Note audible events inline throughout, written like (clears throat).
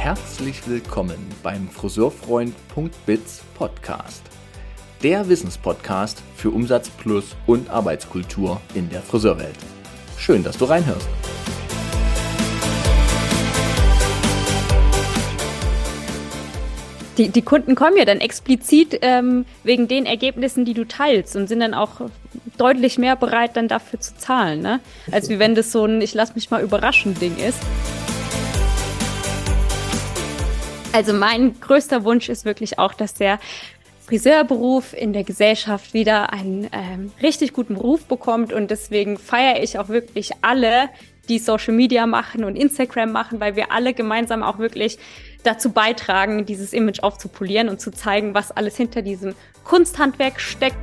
herzlich willkommen beim Friseurfreund.biz Podcast. Der Wissenspodcast für Umsatz plus und Arbeitskultur in der Friseurwelt. Schön, dass du reinhörst. Die, die Kunden kommen ja dann explizit ähm, wegen den Ergebnissen, die du teilst und sind dann auch deutlich mehr bereit, dann dafür zu zahlen, ne? Als wie wenn das so ein Ich lass mich mal überraschen Ding ist. Also mein größter Wunsch ist wirklich auch, dass der Friseurberuf in der Gesellschaft wieder einen ähm, richtig guten Beruf bekommt und deswegen feiere ich auch wirklich alle, die Social Media machen und Instagram machen, weil wir alle gemeinsam auch wirklich dazu beitragen, dieses Image aufzupolieren und zu zeigen, was alles hinter diesem Kunsthandwerk steckt.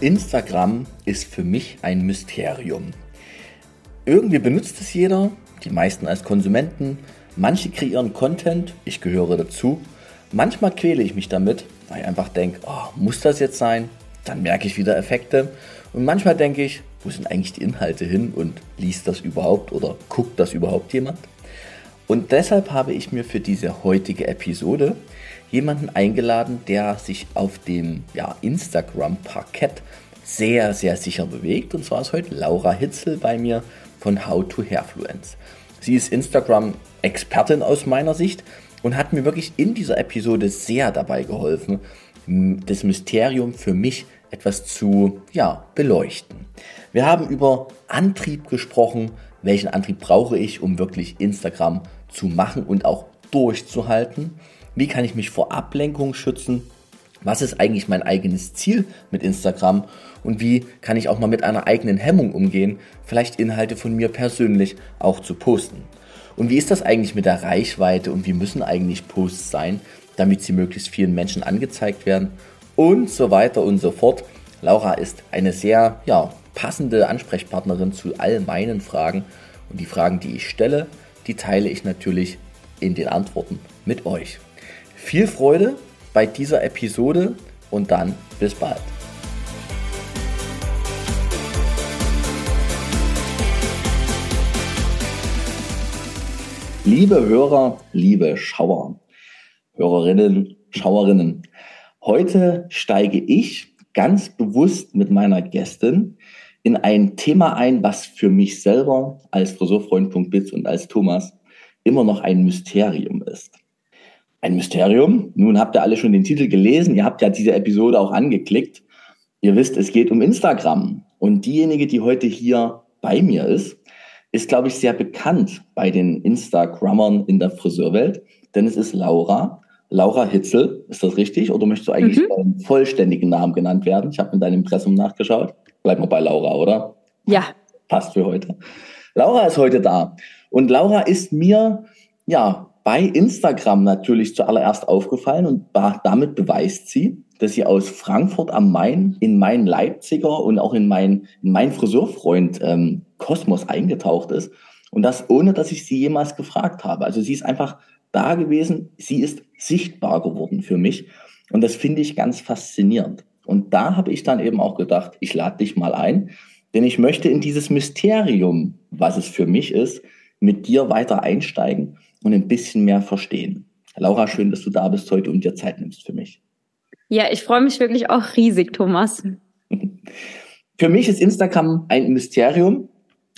Instagram ist für mich ein Mysterium. Irgendwie benutzt es jeder, die meisten als Konsumenten. Manche kreieren Content, ich gehöre dazu. Manchmal quäle ich mich damit, weil ich einfach denke, oh, muss das jetzt sein? Dann merke ich wieder Effekte. Und manchmal denke ich, wo sind eigentlich die Inhalte hin und liest das überhaupt oder guckt das überhaupt jemand? Und deshalb habe ich mir für diese heutige Episode jemanden eingeladen, der sich auf dem ja, Instagram-Parkett sehr, sehr sicher bewegt. Und zwar ist heute Laura Hitzel bei mir von How to Hairfluence. Sie ist Instagram-Expertin aus meiner Sicht und hat mir wirklich in dieser Episode sehr dabei geholfen, das Mysterium für mich etwas zu ja, beleuchten. Wir haben über Antrieb gesprochen, welchen Antrieb brauche ich, um wirklich Instagram zu machen und auch durchzuhalten. Wie kann ich mich vor Ablenkung schützen? Was ist eigentlich mein eigenes Ziel mit Instagram? Und wie kann ich auch mal mit einer eigenen Hemmung umgehen, vielleicht Inhalte von mir persönlich auch zu posten? Und wie ist das eigentlich mit der Reichweite und wie müssen eigentlich Posts sein, damit sie möglichst vielen Menschen angezeigt werden? Und so weiter und so fort. Laura ist eine sehr ja, passende Ansprechpartnerin zu all meinen Fragen. Und die Fragen, die ich stelle, die teile ich natürlich in den Antworten mit euch. Viel Freude bei dieser Episode und dann bis bald. Liebe Hörer, liebe Schauer, Hörerinnen, Schauerinnen, heute steige ich ganz bewusst mit meiner Gästin in ein Thema ein, was für mich selber als Friseurfreund.biz und als Thomas immer noch ein Mysterium ist. Ein Mysterium. Nun habt ihr alle schon den Titel gelesen. Ihr habt ja diese Episode auch angeklickt. Ihr wisst, es geht um Instagram. Und diejenige, die heute hier bei mir ist, ist, glaube ich, sehr bekannt bei den Instagrammern in der Friseurwelt. Denn es ist Laura. Laura Hitzel. Ist das richtig? Oder möchtest du eigentlich mhm. deinen vollständigen Namen genannt werden? Ich habe in deinem Impressum nachgeschaut. Bleib mal bei Laura, oder? Ja. Passt für heute. Laura ist heute da. Und Laura ist mir, ja, bei Instagram natürlich zuallererst aufgefallen und damit beweist sie, dass sie aus Frankfurt am Main in meinen Leipziger und auch in meinen in mein Friseurfreund ähm, Kosmos eingetaucht ist. Und das ohne, dass ich sie jemals gefragt habe. Also sie ist einfach da gewesen, sie ist sichtbar geworden für mich. Und das finde ich ganz faszinierend. Und da habe ich dann eben auch gedacht, ich lade dich mal ein, denn ich möchte in dieses Mysterium, was es für mich ist, mit dir weiter einsteigen und ein bisschen mehr verstehen. Laura, schön, dass du da bist heute und dir Zeit nimmst für mich. Ja, ich freue mich wirklich auch riesig, Thomas. (laughs) Für mich ist Instagram ein Mysterium.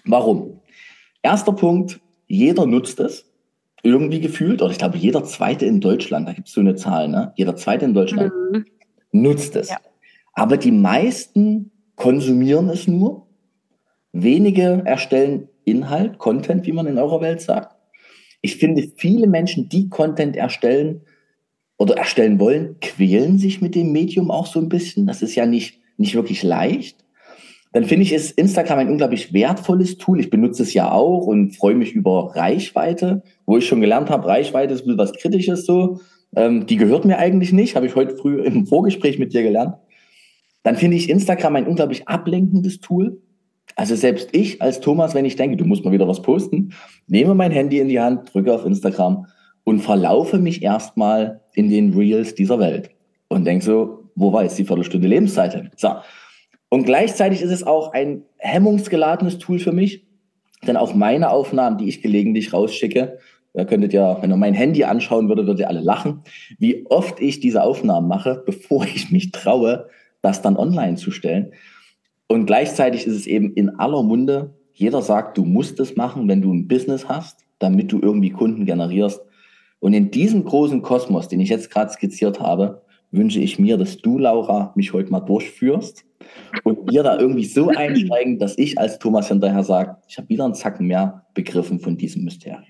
Warum? Erster Punkt, jeder nutzt es. Irgendwie gefühlt, oder ich glaube, jeder Zweite in Deutschland, da gibt es so eine Zahl, ne? Jeder Zweite in Deutschland mhm. nutzt es. Ja. Aber die meisten konsumieren es nur. Wenige erstellen Inhalt, Content, wie man in eurer Welt sagt. Ich finde, viele Menschen, die Content erstellen oder erstellen wollen, quälen sich mit dem Medium auch so ein bisschen. Das ist ja nicht, nicht wirklich leicht. Dann finde ich, ist Instagram ein unglaublich wertvolles Tool. Ich benutze es ja auch und freue mich über Reichweite, wo ich schon gelernt habe, Reichweite ist was Kritisches so. Ähm, die gehört mir eigentlich nicht, habe ich heute früh im Vorgespräch mit dir gelernt. Dann finde ich Instagram ein unglaublich ablenkendes Tool. Also selbst ich als Thomas, wenn ich denke, du musst mal wieder was posten, nehme mein Handy in die Hand, drücke auf Instagram und verlaufe mich erstmal in den Reels dieser Welt und denke so, wo war jetzt die Viertelstunde Lebenszeit? So. Und gleichzeitig ist es auch ein hemmungsgeladenes Tool für mich, denn auch meine Aufnahmen, die ich gelegentlich rausschicke, da könntet ihr, wenn ihr mein Handy anschauen würdet, würdet ihr alle lachen, wie oft ich diese Aufnahmen mache, (laughs) bevor ich mich traue, das dann online zu stellen. Und gleichzeitig ist es eben in aller Munde. Jeder sagt, du musst es machen, wenn du ein Business hast, damit du irgendwie Kunden generierst. Und in diesem großen Kosmos, den ich jetzt gerade skizziert habe, wünsche ich mir, dass du, Laura, mich heute mal durchführst und wir da irgendwie so (laughs) einsteigen, dass ich als Thomas hinterher sage, ich habe wieder einen Zacken mehr begriffen von diesem Mysterium.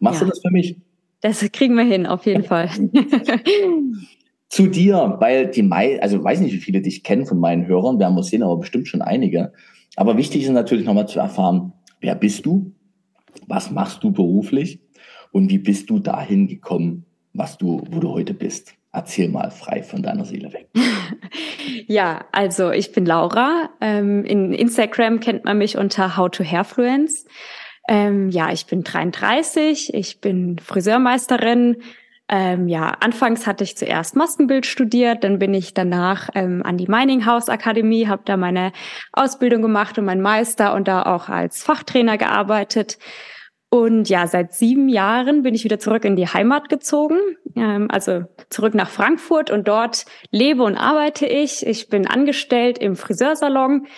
Machst ja. du das für mich? Das kriegen wir hin, auf jeden (laughs) Fall. (laughs) Zu dir, weil die Mai, also weiß nicht, wie viele dich kennen von meinen Hörern, wir sehen, aber bestimmt schon einige. Aber wichtig ist natürlich nochmal zu erfahren, wer bist du? Was machst du beruflich? Und wie bist du dahin gekommen, was du, wo du heute bist? Erzähl mal frei von deiner Seele weg. (laughs) ja, also ich bin Laura. Ähm, in Instagram kennt man mich unter How to Hairfluence. Ähm, ja, ich bin 33, ich bin Friseurmeisterin. Ähm, ja, anfangs hatte ich zuerst Maskenbild studiert, dann bin ich danach ähm, an die Mining House Akademie, habe da meine Ausbildung gemacht und meinen Meister und da auch als Fachtrainer gearbeitet. Und ja, seit sieben Jahren bin ich wieder zurück in die Heimat gezogen, ähm, also zurück nach Frankfurt und dort lebe und arbeite ich. Ich bin angestellt im Friseursalon.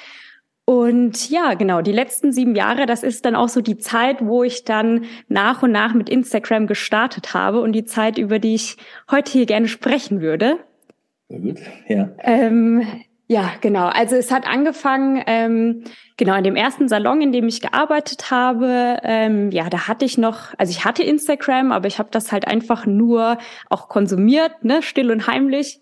Und ja, genau, die letzten sieben Jahre, das ist dann auch so die Zeit, wo ich dann nach und nach mit Instagram gestartet habe und die Zeit, über die ich heute hier gerne sprechen würde. Sehr gut, ja. Ähm, ja, genau. Also es hat angefangen, ähm, genau, in dem ersten Salon, in dem ich gearbeitet habe, ähm, ja, da hatte ich noch, also ich hatte Instagram, aber ich habe das halt einfach nur auch konsumiert, ne, still und heimlich.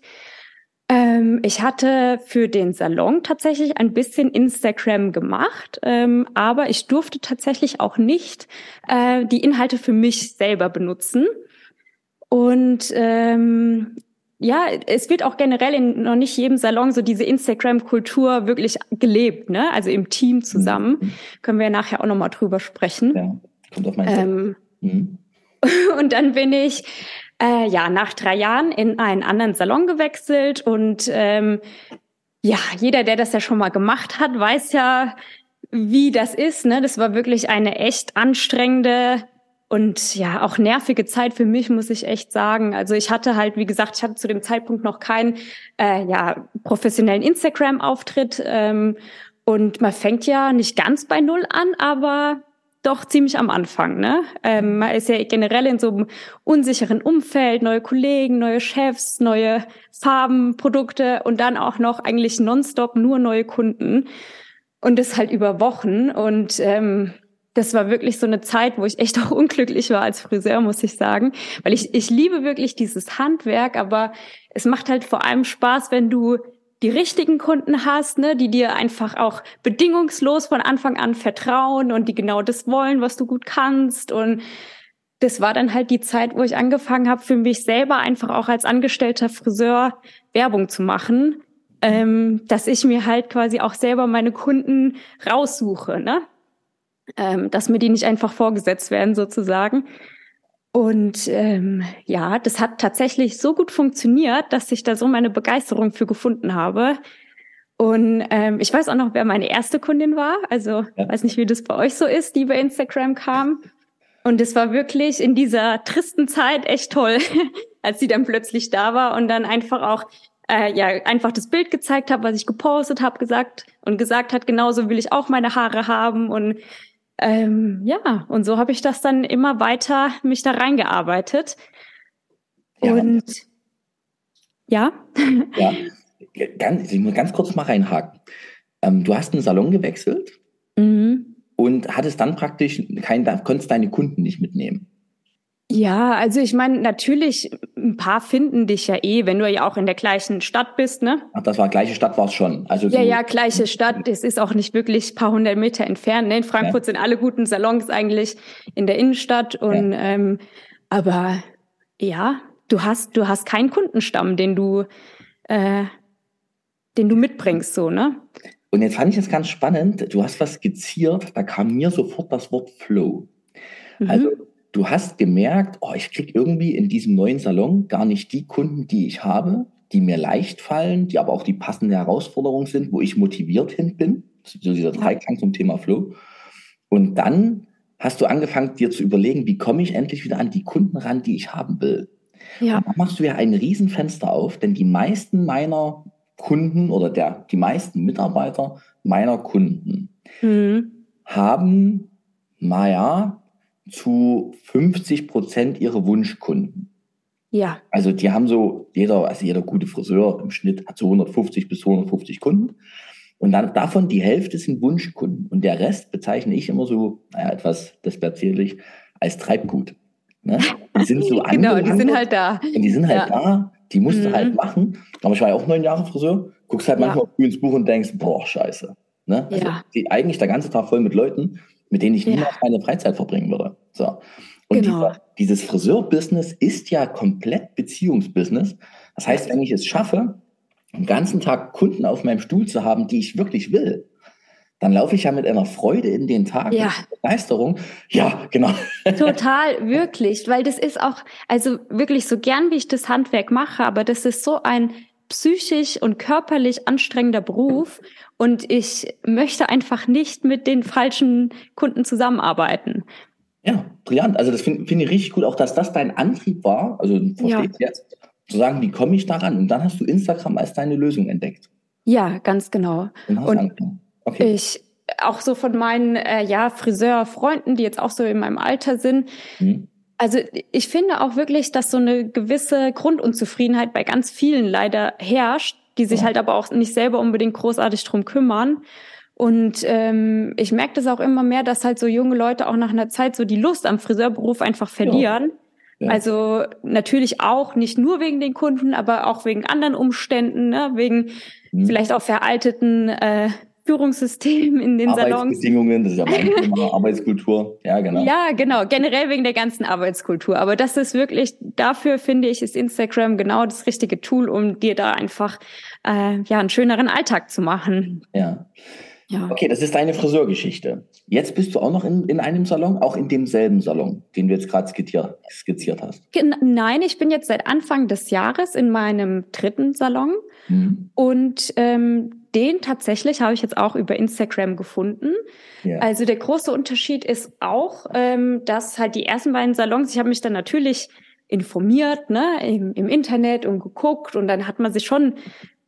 Ähm, ich hatte für den Salon tatsächlich ein bisschen Instagram gemacht, ähm, aber ich durfte tatsächlich auch nicht äh, die Inhalte für mich selber benutzen. Und ähm, ja, es wird auch generell in noch nicht jedem Salon so diese Instagram-Kultur wirklich gelebt, ne? Also im Team zusammen. Mhm. Können wir ja nachher auch nochmal drüber sprechen. Ja, kommt auf meinen ähm, mhm. (laughs) Und dann bin ich äh, ja nach drei Jahren in einen anderen Salon gewechselt und ähm, ja, jeder, der das ja schon mal gemacht hat, weiß ja, wie das ist. Ne? Das war wirklich eine echt anstrengende und ja, auch nervige Zeit für mich, muss ich echt sagen. Also ich hatte halt, wie gesagt, ich hatte zu dem Zeitpunkt noch keinen äh, ja, professionellen Instagram-Auftritt. Ähm, und man fängt ja nicht ganz bei Null an, aber doch ziemlich am Anfang. Ne? Ähm, man ist ja generell in so einem unsicheren Umfeld, neue Kollegen, neue Chefs, neue Farben, Produkte und dann auch noch eigentlich nonstop nur neue Kunden. Und das halt über Wochen. Und ähm, das war wirklich so eine Zeit, wo ich echt (laughs) auch unglücklich war als Friseur, muss ich sagen. Weil ich, ich liebe wirklich dieses Handwerk, aber es macht halt vor allem Spaß, wenn du die richtigen Kunden hast, ne, die dir einfach auch bedingungslos von Anfang an vertrauen und die genau das wollen, was du gut kannst. Und das war dann halt die Zeit, wo ich angefangen habe, für mich selber einfach auch als angestellter Friseur Werbung zu machen, ähm, dass ich mir halt quasi auch selber meine Kunden raussuche, ne? ähm, dass mir die nicht einfach vorgesetzt werden sozusagen. Und ähm, ja, das hat tatsächlich so gut funktioniert, dass ich da so meine Begeisterung für gefunden habe. Und ähm, ich weiß auch noch, wer meine erste Kundin war. Also ja. weiß nicht, wie das bei euch so ist, die bei Instagram kam. Und es war wirklich in dieser tristen Zeit echt toll, (laughs) als sie dann plötzlich da war und dann einfach auch äh, ja einfach das Bild gezeigt habe, was ich gepostet habe, gesagt und gesagt hat, genauso will ich auch meine Haare haben und ähm, ja, und so habe ich das dann immer weiter mich da reingearbeitet. Ja. Und ja. Ja, (laughs) ganz, ich muss ganz kurz mal reinhaken. Ähm, du hast einen Salon gewechselt mhm. und hattest dann praktisch kein, konntest deine Kunden nicht mitnehmen. Ja, also ich meine, natürlich, ein paar finden dich ja eh, wenn du ja auch in der gleichen Stadt bist, ne? Ach, das war gleiche Stadt war es schon. Also ja, ja, gleiche Stadt. Es ist auch nicht wirklich ein paar hundert Meter entfernt. Ne? In Frankfurt ja. sind alle guten Salons eigentlich in der Innenstadt. Und ja. ähm, aber ja, du hast, du hast keinen Kundenstamm, den du, äh, den du mitbringst, so, ne? Und jetzt fand ich es ganz spannend. Du hast was skizziert, da kam mir sofort das Wort Flow. Mhm. Also du hast gemerkt, oh, ich kriege irgendwie in diesem neuen Salon gar nicht die Kunden, die ich habe. die mir leicht fallen, die aber auch die passende Herausforderung sind, wo ich motiviert hin bin. So dieser Dreiklang zum Thema Flow. Und dann hast du angefangen, dir zu überlegen, wie komme ich endlich wieder an die Kunden ran, die ich haben will. Ja. Und dann machst du ja ein Riesenfenster auf, denn die meisten meiner Kunden oder der, die meisten Mitarbeiter meiner Kunden mhm. haben, naja, zu 50 Prozent ihre Wunschkunden. Ja. Also die haben so, jeder, also jeder gute Friseur im Schnitt hat so 150 bis 250 Kunden. Und dann davon die Hälfte sind Wunschkunden. Und der Rest bezeichne ich immer so, naja, etwas despektierlich, als Treibgut. Ne? Die sind so (laughs) Genau, die sind halt da. Und die sind halt ja. da, die musst du halt mhm. halt machen. Aber ich war ja auch neun Jahre Friseur, guckst halt manchmal ja. ins Buch und denkst, boah, scheiße. Ne? Also ja. die, eigentlich der ganze Tag voll mit Leuten, mit denen ich ja. niemals meine Freizeit verbringen würde. So. Und genau. dieser, dieses Friseur-Business ist ja komplett Beziehungsbusiness. Das heißt, wenn ich es schaffe, den ganzen Tag Kunden auf meinem Stuhl zu haben, die ich wirklich will, dann laufe ich ja mit einer Freude in den Tag, ja. Begeisterung. Ja, genau. (laughs) Total, wirklich, weil das ist auch, also wirklich so gern, wie ich das Handwerk mache, aber das ist so ein psychisch und körperlich anstrengender Beruf und ich möchte einfach nicht mit den falschen Kunden zusammenarbeiten. Ja, brillant. Also das finde find ich richtig gut, auch dass das dein Antrieb war, also verstehe ja. jetzt, zu sagen, wie komme ich daran? Und dann hast du Instagram als deine Lösung entdeckt. Ja, ganz genau. Und okay. ich auch so von meinen äh, ja Friseurfreunden, die jetzt auch so in meinem Alter sind. Mhm. Also ich finde auch wirklich, dass so eine gewisse Grundunzufriedenheit bei ganz vielen leider herrscht, die sich ja. halt aber auch nicht selber unbedingt großartig drum kümmern. Und ähm, ich merke das auch immer mehr, dass halt so junge Leute auch nach einer Zeit so die Lust am Friseurberuf einfach verlieren. Ja. Ja. Also natürlich auch nicht nur wegen den Kunden, aber auch wegen anderen Umständen, ne? wegen mhm. vielleicht auch veralteten äh, Führungssystem in den Arbeitsbedingungen, das ist ja mein (laughs) Thema, Arbeitskultur. Ja, genau. Ja, genau. Generell wegen der ganzen Arbeitskultur. Aber das ist wirklich, dafür finde ich, ist Instagram genau das richtige Tool, um dir da einfach äh, ja einen schöneren Alltag zu machen. Ja. Ja. Okay, das ist deine Friseurgeschichte. Jetzt bist du auch noch in, in einem Salon, auch in demselben Salon, den du jetzt gerade skizziert, skizziert hast. Nein, ich bin jetzt seit Anfang des Jahres in meinem dritten Salon mhm. und ähm, den tatsächlich habe ich jetzt auch über Instagram gefunden. Ja. Also der große Unterschied ist auch, ähm, dass halt die ersten beiden Salons, ich habe mich dann natürlich informiert, ne, im, im Internet und geguckt und dann hat man sich schon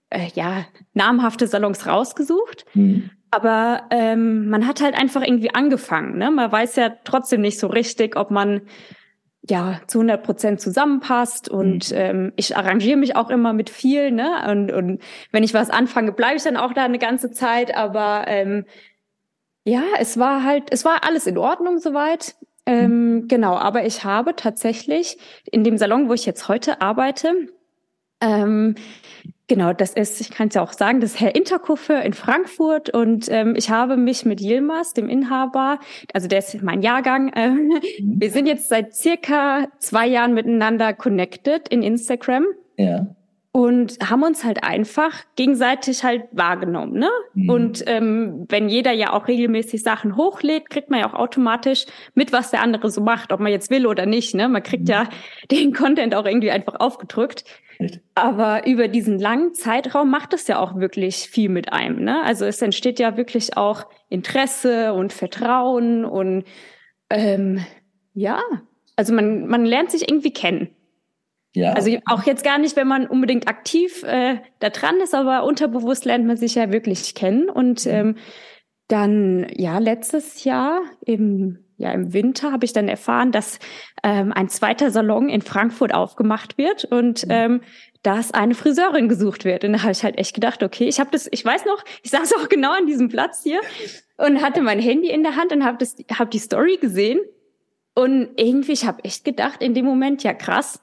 äh, ja namhafte Salons rausgesucht. Mhm. Aber ähm, man hat halt einfach irgendwie angefangen. Ne? Man weiß ja trotzdem nicht so richtig, ob man ja zu 100 Prozent zusammenpasst. Und mhm. ähm, ich arrangiere mich auch immer mit viel. Ne? Und, und wenn ich was anfange, bleibe ich dann auch da eine ganze Zeit. Aber ähm, ja, es war halt, es war alles in Ordnung soweit. Ähm, mhm. Genau, aber ich habe tatsächlich in dem Salon, wo ich jetzt heute arbeite, ähm, Genau, das ist, ich kann es ja auch sagen, das ist Herr Interkoffer in Frankfurt und ähm, ich habe mich mit Yilmaz, dem Inhaber, also der ist mein Jahrgang, äh, mhm. wir sind jetzt seit circa zwei Jahren miteinander connected in Instagram. Ja. Und haben uns halt einfach gegenseitig halt wahrgenommen, ne? Mhm. Und ähm, wenn jeder ja auch regelmäßig Sachen hochlädt, kriegt man ja auch automatisch mit, was der andere so macht, ob man jetzt will oder nicht, ne? Man kriegt mhm. ja (laughs) den Content auch irgendwie einfach aufgedrückt. Echt? Aber über diesen langen Zeitraum macht es ja auch wirklich viel mit einem. Ne? Also es entsteht ja wirklich auch Interesse und Vertrauen und ähm, ja, also man, man lernt sich irgendwie kennen. Ja. Also auch jetzt gar nicht, wenn man unbedingt aktiv äh, da dran ist, aber unterbewusst lernt man sich ja wirklich kennen. Und mhm. ähm, dann, ja, letztes Jahr im ja, im Winter habe ich dann erfahren, dass ähm, ein zweiter Salon in Frankfurt aufgemacht wird und mhm. ähm, dass eine Friseurin gesucht wird. Und da habe ich halt echt gedacht, okay, ich habe das, ich weiß noch, ich saß auch genau an diesem Platz hier und hatte mein Handy in der Hand und habe das, habe die Story gesehen und irgendwie, ich habe echt gedacht in dem Moment, ja krass.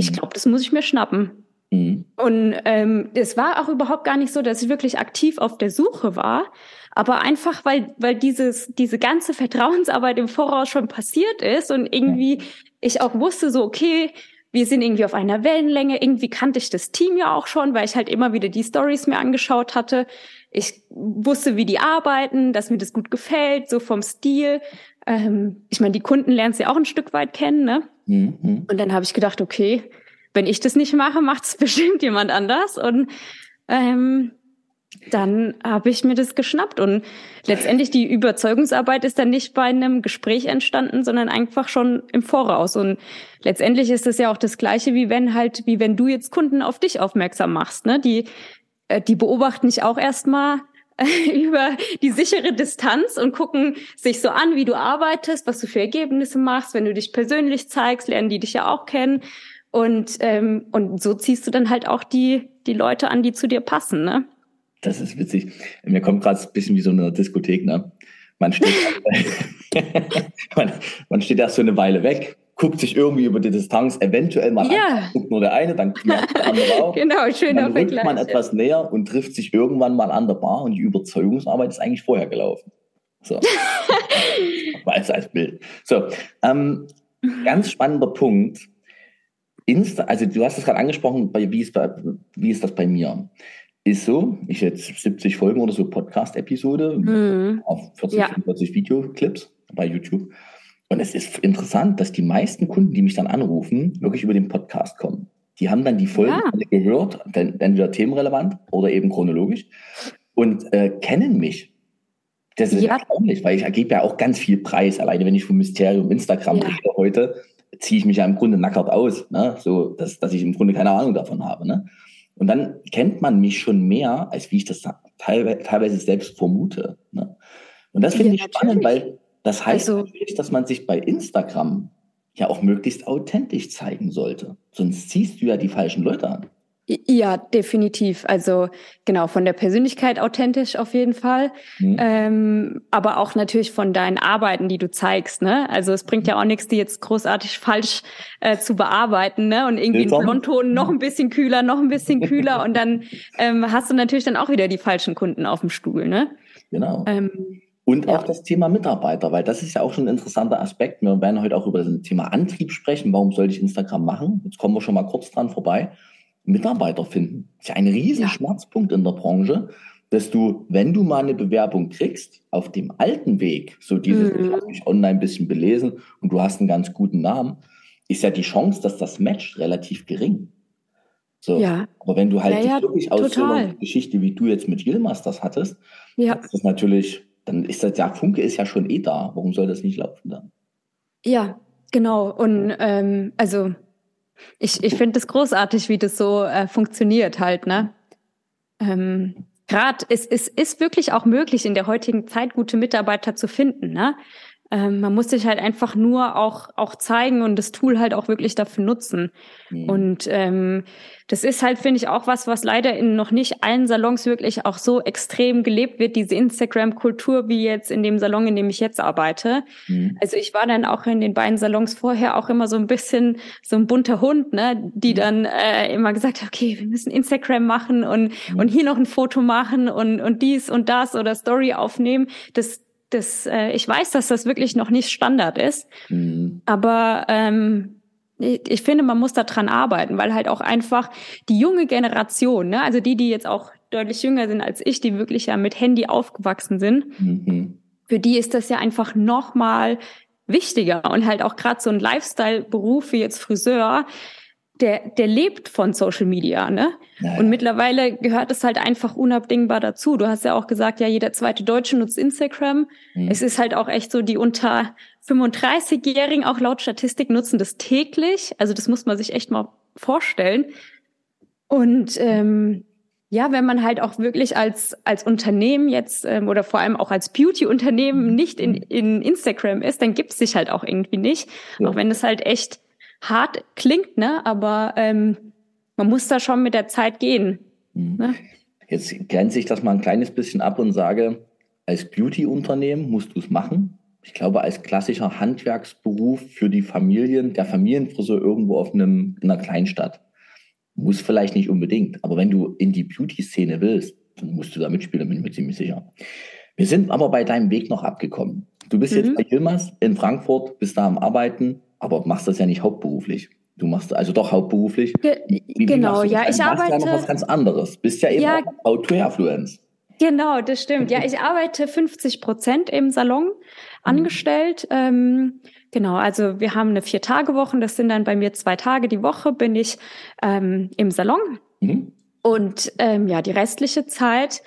Ich glaube, das muss ich mir schnappen. Mhm. Und ähm, es war auch überhaupt gar nicht so, dass ich wirklich aktiv auf der Suche war, aber einfach, weil, weil dieses, diese ganze Vertrauensarbeit im Voraus schon passiert ist und irgendwie ich auch wusste so, okay, wir sind irgendwie auf einer Wellenlänge. Irgendwie kannte ich das Team ja auch schon, weil ich halt immer wieder die Stories mir angeschaut hatte. Ich wusste, wie die arbeiten, dass mir das gut gefällt, so vom Stil. Ähm, ich meine, die Kunden lernen sie auch ein Stück weit kennen, ne? Mhm. Und dann habe ich gedacht, okay, wenn ich das nicht mache, macht es (laughs) bestimmt jemand anders. Und ähm, dann habe ich mir das geschnappt. Und letztendlich die Überzeugungsarbeit ist dann nicht bei einem Gespräch entstanden, sondern einfach schon im Voraus. Und letztendlich ist es ja auch das Gleiche, wie wenn halt, wie wenn du jetzt Kunden auf dich aufmerksam machst. Ne? Die, die beobachten dich auch erstmal (laughs) über die sichere Distanz und gucken sich so an, wie du arbeitest, was du für Ergebnisse machst. Wenn du dich persönlich zeigst, lernen die dich ja auch kennen. Und, ähm, und so ziehst du dann halt auch die, die Leute an, die zu dir passen, ne? Das ist witzig. Mir kommt gerade ein bisschen wie so eine Diskothek, ne? Man steht, (laughs) (laughs) man, man steht erst so eine Weile weg, guckt sich irgendwie über die Distanz eventuell mal ja. an, guckt nur der eine, dann knallt der (laughs) andere auch. genau, schön Dann rückt man etwas näher und trifft sich irgendwann mal an der Bar und die Überzeugungsarbeit ist eigentlich vorher gelaufen. So. (laughs) als, als Bild. So, ähm, ganz spannender Punkt. Insta, also du hast es gerade angesprochen, bei, wie, ist bei, wie ist das bei mir? Ist so, ich jetzt 70 Folgen oder so Podcast-Episode mhm. auf 40, ja. 45 Videoclips bei YouTube. Und es ist interessant, dass die meisten Kunden, die mich dann anrufen, wirklich über den Podcast kommen. Die haben dann die Folgen ja. gehört, entweder themenrelevant oder eben chronologisch und äh, kennen mich. Das ist ja. erstaunlich, weil ich gebe ja auch ganz viel Preis. Alleine wenn ich vom Mysterium Instagram ja. rede heute, ziehe ich mich ja im Grunde nackert aus. Ne? So, dass, dass ich im Grunde keine Ahnung davon habe. Ne? Und dann kennt man mich schon mehr, als wie ich das teilweise, selbst vermute. Ne? Und das finde ja, ich spannend, weil das heißt also, natürlich, dass man sich bei Instagram ja auch möglichst authentisch zeigen sollte. Sonst ziehst du ja die falschen Leute an. Ja, definitiv. Also genau, von der Persönlichkeit authentisch auf jeden Fall. Mhm. Ähm, aber auch natürlich von deinen Arbeiten, die du zeigst. Ne? Also es bringt ja auch nichts, die jetzt großartig falsch äh, zu bearbeiten ne? und irgendwie einen Blondton noch ein bisschen kühler, noch ein bisschen (laughs) kühler und dann ähm, hast du natürlich dann auch wieder die falschen Kunden auf dem Stuhl. Ne? Genau. Ähm, und ja. auch das Thema Mitarbeiter, weil das ist ja auch schon ein interessanter Aspekt. Wir werden heute auch über das Thema Antrieb sprechen. Warum sollte ich Instagram machen? Jetzt kommen wir schon mal kurz dran vorbei. Mitarbeiter finden. Das ist ja ein riesen ja. Schmerzpunkt in der Branche, dass du, wenn du mal eine Bewerbung kriegst, auf dem alten Weg, so dieses, mhm. ich habe mich online ein bisschen belesen und du hast einen ganz guten Namen, ist ja die Chance, dass das matcht, relativ gering. So. Ja. Aber wenn du halt ja, ja, wirklich aus total. so einer Geschichte, wie du jetzt mit Yilmaz das hattest, ja. ist das natürlich, dann ist das, der Funke ist ja schon eh da. Warum soll das nicht laufen dann? Ja, genau. Und ähm, also ich, ich finde es großartig, wie das so äh, funktioniert halt, ne? Ähm, Gerade es, es ist wirklich auch möglich, in der heutigen Zeit gute Mitarbeiter zu finden, ne? Ähm, man muss sich halt einfach nur auch, auch zeigen und das Tool halt auch wirklich dafür nutzen. Mhm. Und ähm, das ist halt, finde ich, auch was, was leider in noch nicht allen Salons wirklich auch so extrem gelebt wird, diese Instagram-Kultur, wie jetzt in dem Salon, in dem ich jetzt arbeite. Mhm. Also ich war dann auch in den beiden Salons vorher auch immer so ein bisschen so ein bunter Hund, ne, die mhm. dann äh, immer gesagt hat, okay, wir müssen Instagram machen und, mhm. und hier noch ein Foto machen und, und dies und das oder Story aufnehmen. Das, das, äh, ich weiß, dass das wirklich noch nicht Standard ist. Mhm. Aber ähm, ich, finde, man muss da dran arbeiten, weil halt auch einfach die junge Generation, ne, also die, die jetzt auch deutlich jünger sind als ich, die wirklich ja mit Handy aufgewachsen sind, mhm. für die ist das ja einfach noch mal wichtiger und halt auch gerade so ein Lifestyle-Beruf wie jetzt Friseur, der, der lebt von Social Media, ne? Naja. Und mittlerweile gehört es halt einfach unabdingbar dazu. Du hast ja auch gesagt, ja, jeder zweite Deutsche nutzt Instagram. Mhm. Es ist halt auch echt so, die unter 35-Jährigen, auch laut Statistik, nutzen das täglich. Also das muss man sich echt mal vorstellen. Und ähm, ja, wenn man halt auch wirklich als, als Unternehmen jetzt ähm, oder vor allem auch als Beauty-Unternehmen nicht in, in Instagram ist, dann gibt es sich halt auch irgendwie nicht. Ja. Auch wenn es halt echt hart klingt, ne? Aber ähm, man muss da schon mit der Zeit gehen. Mhm. Ne? Jetzt grenze ich das mal ein kleines bisschen ab und sage, als Beauty-Unternehmen musst du es machen. Ich glaube, als klassischer Handwerksberuf für die Familien, der Familienfriseur irgendwo auf einem, in einer Kleinstadt. Muss vielleicht nicht unbedingt, aber wenn du in die Beauty-Szene willst, dann musst du da mitspielen, bin ich mir ziemlich sicher. Wir sind aber bei deinem Weg noch abgekommen. Du bist mhm. jetzt bei Hilmers in Frankfurt, bist da am Arbeiten, aber machst das ja nicht hauptberuflich. Du machst also doch hauptberuflich. Ge wie, genau, wie ja, ich arbeite. ja noch was ganz anderes. Bist ja eben ja, auch Auto-Affluenz. Genau, das stimmt. Ja, ich arbeite 50 Prozent im Salon mhm. angestellt. Ähm, genau, also wir haben eine Vier-Tage-Woche. Das sind dann bei mir zwei Tage die Woche, bin ich ähm, im Salon. Mhm. Und ähm, ja, die restliche Zeit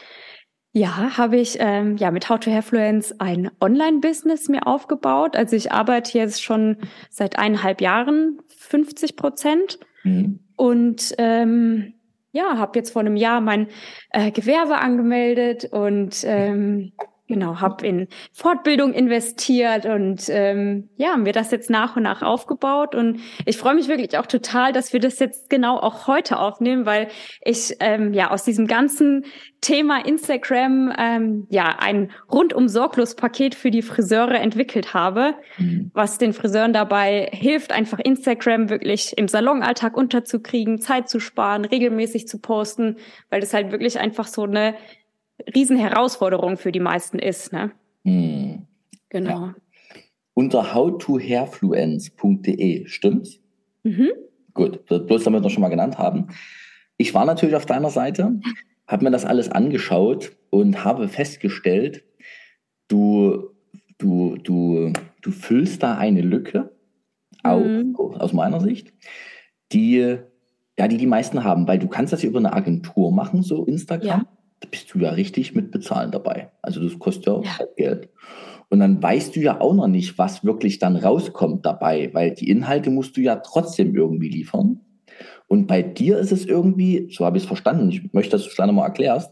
ja, habe ich ähm, ja mit How to Hairfluence ein Online-Business mir aufgebaut. Also ich arbeite jetzt schon seit eineinhalb Jahren 50 Prozent mhm. und ähm, ja, habe jetzt vor einem Jahr mein äh, Gewerbe angemeldet und ähm, Genau, habe in Fortbildung investiert und ähm, ja, mir das jetzt nach und nach aufgebaut. Und ich freue mich wirklich auch total, dass wir das jetzt genau auch heute aufnehmen, weil ich ähm, ja aus diesem ganzen Thema Instagram ähm, ja ein rundum sorglos Paket für die Friseure entwickelt habe, mhm. was den Friseuren dabei hilft, einfach Instagram wirklich im Salonalltag unterzukriegen, Zeit zu sparen, regelmäßig zu posten, weil das halt wirklich einfach so eine Riesenherausforderung für die meisten ist. Ne? Hm. Genau. Ja. Unter howtohairfluence.de, stimmt's? Mhm. Gut, bloß damit wir schon mal genannt haben. Ich war natürlich auf deiner Seite, (laughs) habe mir das alles angeschaut und habe festgestellt, du, du, du, du füllst da eine Lücke mhm. auf, aus meiner Sicht, die ja, die die meisten haben, weil du kannst das ja über eine Agentur machen, so Instagram. Ja bist du ja richtig mit Bezahlen dabei. Also das kostet ja, ja. Halt Geld. Und dann weißt du ja auch noch nicht, was wirklich dann rauskommt dabei, weil die Inhalte musst du ja trotzdem irgendwie liefern. Und bei dir ist es irgendwie, so habe ich es verstanden, ich möchte, dass du es dann mal erklärst,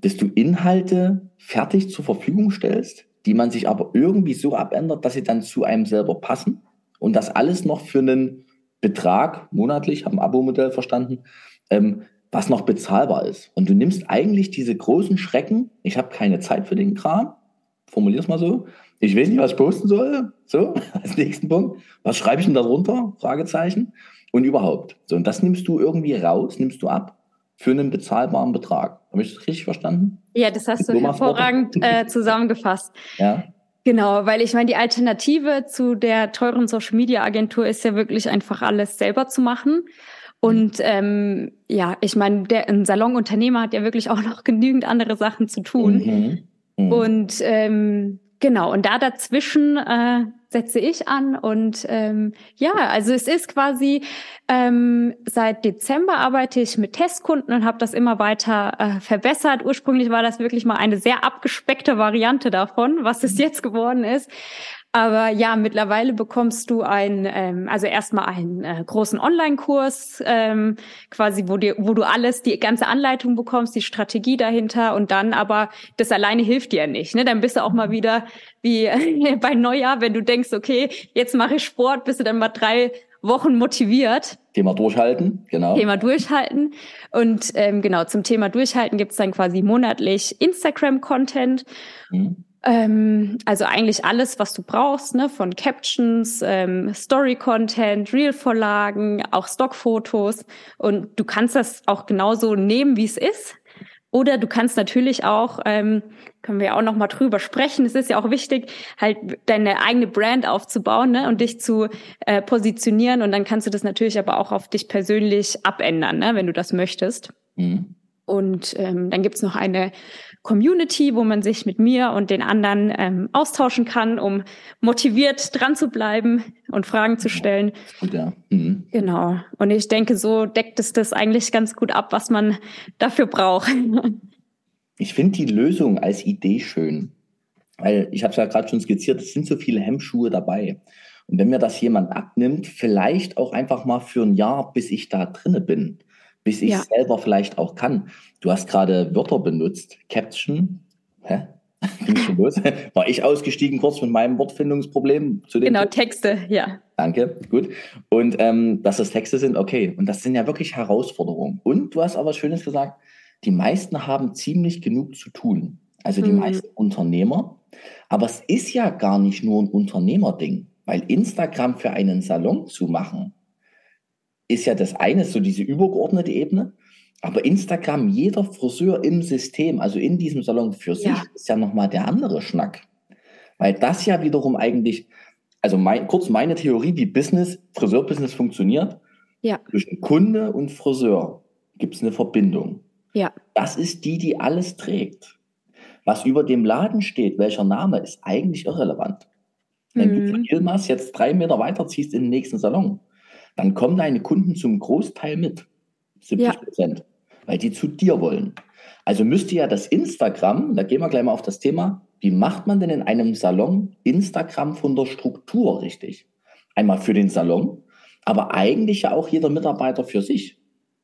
dass du Inhalte fertig zur Verfügung stellst, die man sich aber irgendwie so abändert, dass sie dann zu einem selber passen. Und das alles noch für einen Betrag monatlich, habe ein Abo-Modell verstanden, ähm, was noch bezahlbar ist. Und du nimmst eigentlich diese großen Schrecken, ich habe keine Zeit für den Kram, formulier es mal so, ich weiß nicht, was ich posten soll, so, (laughs) als nächsten Punkt, was schreibe ich denn da drunter, Fragezeichen, und überhaupt. So, und das nimmst du irgendwie raus, nimmst du ab für einen bezahlbaren Betrag. Habe ich das richtig verstanden? Ja, das hast du hervorragend äh, zusammengefasst. Ja. Genau, weil ich meine, die Alternative zu der teuren Social Media Agentur ist ja wirklich einfach alles selber zu machen. Und ähm, ja, ich meine, der ein Salonunternehmer hat ja wirklich auch noch (laughs) genügend andere Sachen zu tun. Mhm. Mhm. Und ähm, genau, und da dazwischen äh, setze ich an. Und ähm, ja, also es ist quasi, ähm, seit Dezember arbeite ich mit Testkunden und habe das immer weiter äh, verbessert. Ursprünglich war das wirklich mal eine sehr abgespeckte Variante davon, was es mhm. jetzt geworden ist. Aber ja, mittlerweile bekommst du ein, ähm, also erstmal einen äh, großen Online-Kurs, ähm, quasi, wo dir, wo du alles, die ganze Anleitung bekommst, die Strategie dahinter und dann aber das alleine hilft dir nicht. Ne? Dann bist du auch mal wieder wie (laughs) bei Neujahr, wenn du denkst, okay, jetzt mache ich Sport, bist du dann mal drei Wochen motiviert. Thema durchhalten, genau. Thema durchhalten. Und ähm, genau, zum Thema durchhalten gibt's dann quasi monatlich Instagram-Content. Mhm. Ähm, also eigentlich alles, was du brauchst, ne, von Captions, ähm, Story-Content, Reel-Vorlagen, auch Stockfotos. Und du kannst das auch genauso nehmen, wie es ist. Oder du kannst natürlich auch, ähm, können wir auch noch mal drüber sprechen. Es ist ja auch wichtig, halt deine eigene Brand aufzubauen ne, und dich zu äh, positionieren. Und dann kannst du das natürlich aber auch auf dich persönlich abändern, ne, wenn du das möchtest. Mhm. Und ähm, dann gibt's noch eine Community, wo man sich mit mir und den anderen ähm, austauschen kann, um motiviert dran zu bleiben und Fragen zu stellen. Gut, ja. Mhm. Genau. Und ich denke, so deckt es das eigentlich ganz gut ab, was man dafür braucht. (laughs) Ich finde die Lösung als Idee schön, weil ich habe es ja gerade schon skizziert, es sind so viele Hemmschuhe dabei. Und wenn mir das jemand abnimmt, vielleicht auch einfach mal für ein Jahr, bis ich da drinne bin, bis ich ja. selber vielleicht auch kann. Du hast gerade Wörter benutzt, Caption. Hä? (laughs) Ging schon los? War ich ausgestiegen kurz mit meinem Wortfindungsproblem zu dem? Genau, Texte, ja. Danke, gut. Und ähm, dass das Texte sind, okay. Und das sind ja wirklich Herausforderungen. Und du hast aber Schönes gesagt, die meisten haben ziemlich genug zu tun. Also die mhm. meisten Unternehmer. Aber es ist ja gar nicht nur ein Unternehmerding, weil Instagram für einen Salon zu machen, ist ja das eine, so diese übergeordnete Ebene. Aber Instagram, jeder Friseur im System, also in diesem Salon für sich, ja. ist ja nochmal der andere Schnack. Weil das ja wiederum eigentlich, also mein, kurz meine Theorie, wie Business, Friseurbusiness funktioniert. Ja. Zwischen Kunde und Friseur gibt es eine Verbindung. Ja. Das ist die, die alles trägt. Was über dem Laden steht, welcher Name, ist eigentlich irrelevant. Wenn du von Mhm. Ilmas jetzt drei Meter weiterziehst in den nächsten Salon, dann kommen deine Kunden zum Großteil mit. 70 Prozent. Weil die zu dir wollen. Also müsste ja das Instagram, da gehen wir gleich mal auf das Thema, wie macht man denn in einem Salon Instagram von der Struktur richtig? Einmal für den Salon, aber eigentlich ja auch jeder Mitarbeiter für sich.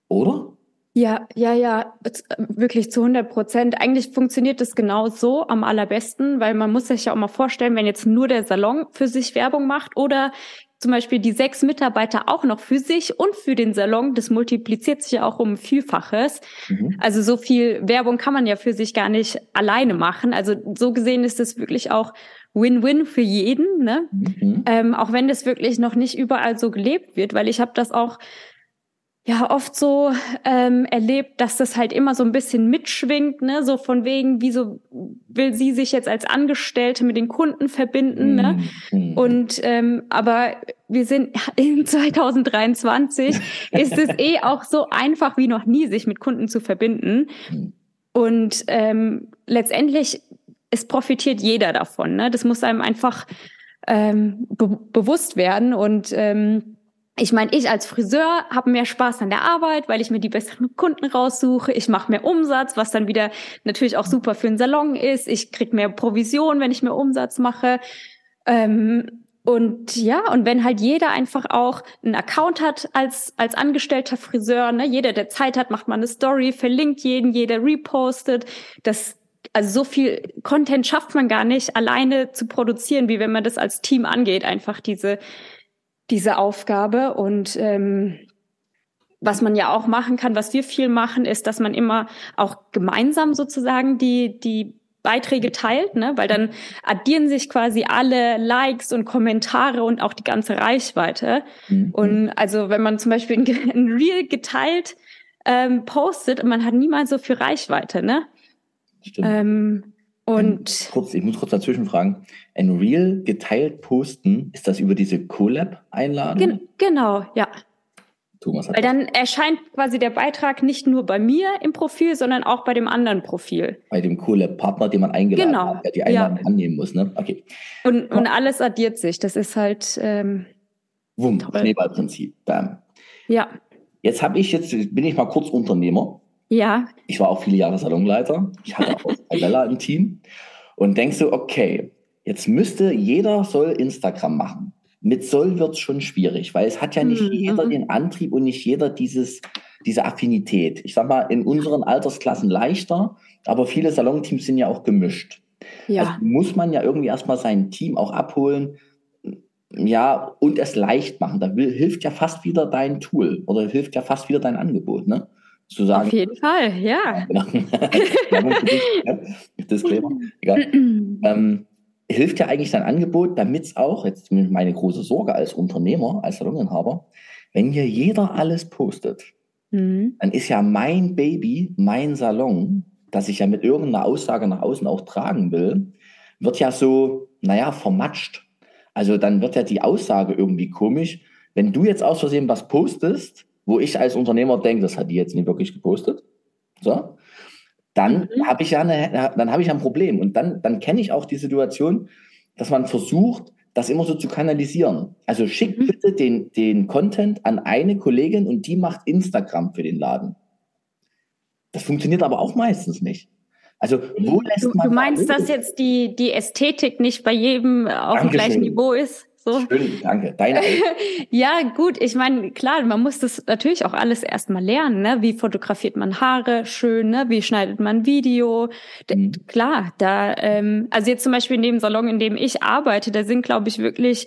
Oder? Ja, ja, ja, z- wirklich zu 100 Prozent. Eigentlich funktioniert das genau so am allerbesten, weil man muss sich ja auch mal vorstellen, wenn jetzt nur der Salon für sich Werbung macht oder zum Beispiel die sechs Mitarbeiter auch noch für sich und für den Salon, das multipliziert sich ja auch um Vielfaches. Mhm. Also so viel Werbung kann man ja für sich gar nicht alleine machen. Also so gesehen ist es wirklich auch Win-Win für jeden, ne? Mhm. Ähm, auch wenn das wirklich noch nicht überall so gelebt wird, weil ich habe das auch ja oft so ähm, erlebt, dass das halt immer so ein bisschen mitschwingt, ne, so von wegen, wieso will sie sich jetzt als Angestellte mit den Kunden verbinden, ne? Mhm. Und ähm, aber wir sind (laughs) in 2023 (laughs) ist es eh auch so einfach wie noch nie, sich mit Kunden zu verbinden. Mhm. Und ähm, letztendlich es profitiert jeder davon. Ne? Das muss einem einfach ähm, be bewusst werden und ähm, ich meine, ich als Friseur habe mehr Spaß an der Arbeit, weil ich mir die besseren Kunden raussuche. Ich mache mehr Umsatz, was dann wieder natürlich auch super für den Salon ist. Ich krieg mehr Provision, wenn ich mehr Umsatz mache. Ähm, und ja, und wenn halt jeder einfach auch einen Account hat als, als angestellter Friseur, ne, jeder, der Zeit hat, macht mal eine Story, verlinkt jeden, jeder repostet. Das, also so viel Content schafft man gar nicht alleine zu produzieren, wie wenn man das als Team angeht, einfach diese, diese Aufgabe. Und ähm, was man ja auch machen kann, was wir viel machen, ist, dass man immer auch gemeinsam sozusagen die, die Beiträge teilt, ne? weil dann addieren sich quasi alle Likes und Kommentare und auch die ganze Reichweite. Mhm. Und also wenn man zum Beispiel ein, (laughs) Reel geteilt ähm, postet und man hat niemals so viel Reichweite, ne? Stimmt. Ähm, und kurz, ich muss kurz dazwischen fragen. Ein Reel geteilt posten, ist das über diese Collab-Einladung? gen genau, ja. Thomas hat Weil dann erscheint quasi der Beitrag nicht nur bei mir im Profil, sondern auch bei dem anderen Profil. bei dem Collab-Partner, den man eingeladen Genau, hat, der die ja. Einladung annehmen muss. Ne? Okay. Und, und alles addiert sich. Das ist halt, ähm, Wumm. Schneeballprinzip. Bam. ja, Jetzt habe ich jetzt, bin ich mal kurz Unternehmer. Ja, Ich war auch viele Jahre Salonleiter. Ich hatte auch (laughs) Alella im Team. Und denkst so, okay, jetzt müsste jeder soll Instagram machen. Mit soll wird es schon schwierig, weil es hat ja nicht Mhm. jeder den Antrieb und nicht jeder dieses, diese Affinität. Ich sag mal, in unseren Altersklassen leichter, aber viele Salonteams sind ja auch gemischt. ja, Also muss man ja irgendwie erstmal sein Team auch abholen, ja, und es leicht machen. Da will, hilft ja fast wieder dein Tool oder hilft ja fast wieder dein Angebot, ne? Zu sagen, auf jeden Fall, ja. (laughs) genau. (laughs) Disclaimer, egal. (laughs) Ähm, hilft ja eigentlich dein Angebot, damit es auch, jetzt meine große Sorge als Unternehmer, als Saloninhaber, wenn hier jeder alles postet, Mhm. dann ist ja mein Baby, mein Salon, das ich ja mit irgendeiner Aussage nach außen auch tragen will, wird ja so, naja, vermatscht. Also dann wird ja die Aussage irgendwie komisch. Wenn du jetzt aus Versehen was postest, wo ich als Unternehmer denke, das hat die jetzt nicht wirklich gepostet, so, dann Mhm. habe ich ja eine, dann habe ich ja ein Problem. Und dann, dann kenne ich auch die Situation, dass man versucht, das immer so zu kanalisieren. Also schick Mhm. bitte den, den Content an eine Kollegin und die macht Instagram für den Laden. Das funktioniert aber auch meistens nicht. Also wo lässt Du, man du meinst, da dass jetzt die, die Ästhetik nicht bei jedem auf dem Dankeschön. gleichen Niveau ist? So? Schön, danke. Deine (laughs) Ja, gut, ich meine, klar, man muss das natürlich auch alles erstmal lernen, ne? Wie fotografiert man Haare schön, ne? Wie schneidet man Video? Mhm. Klar, da, ähm, also jetzt zum Beispiel in dem Salon, in dem ich arbeite, da sind, glaube ich, wirklich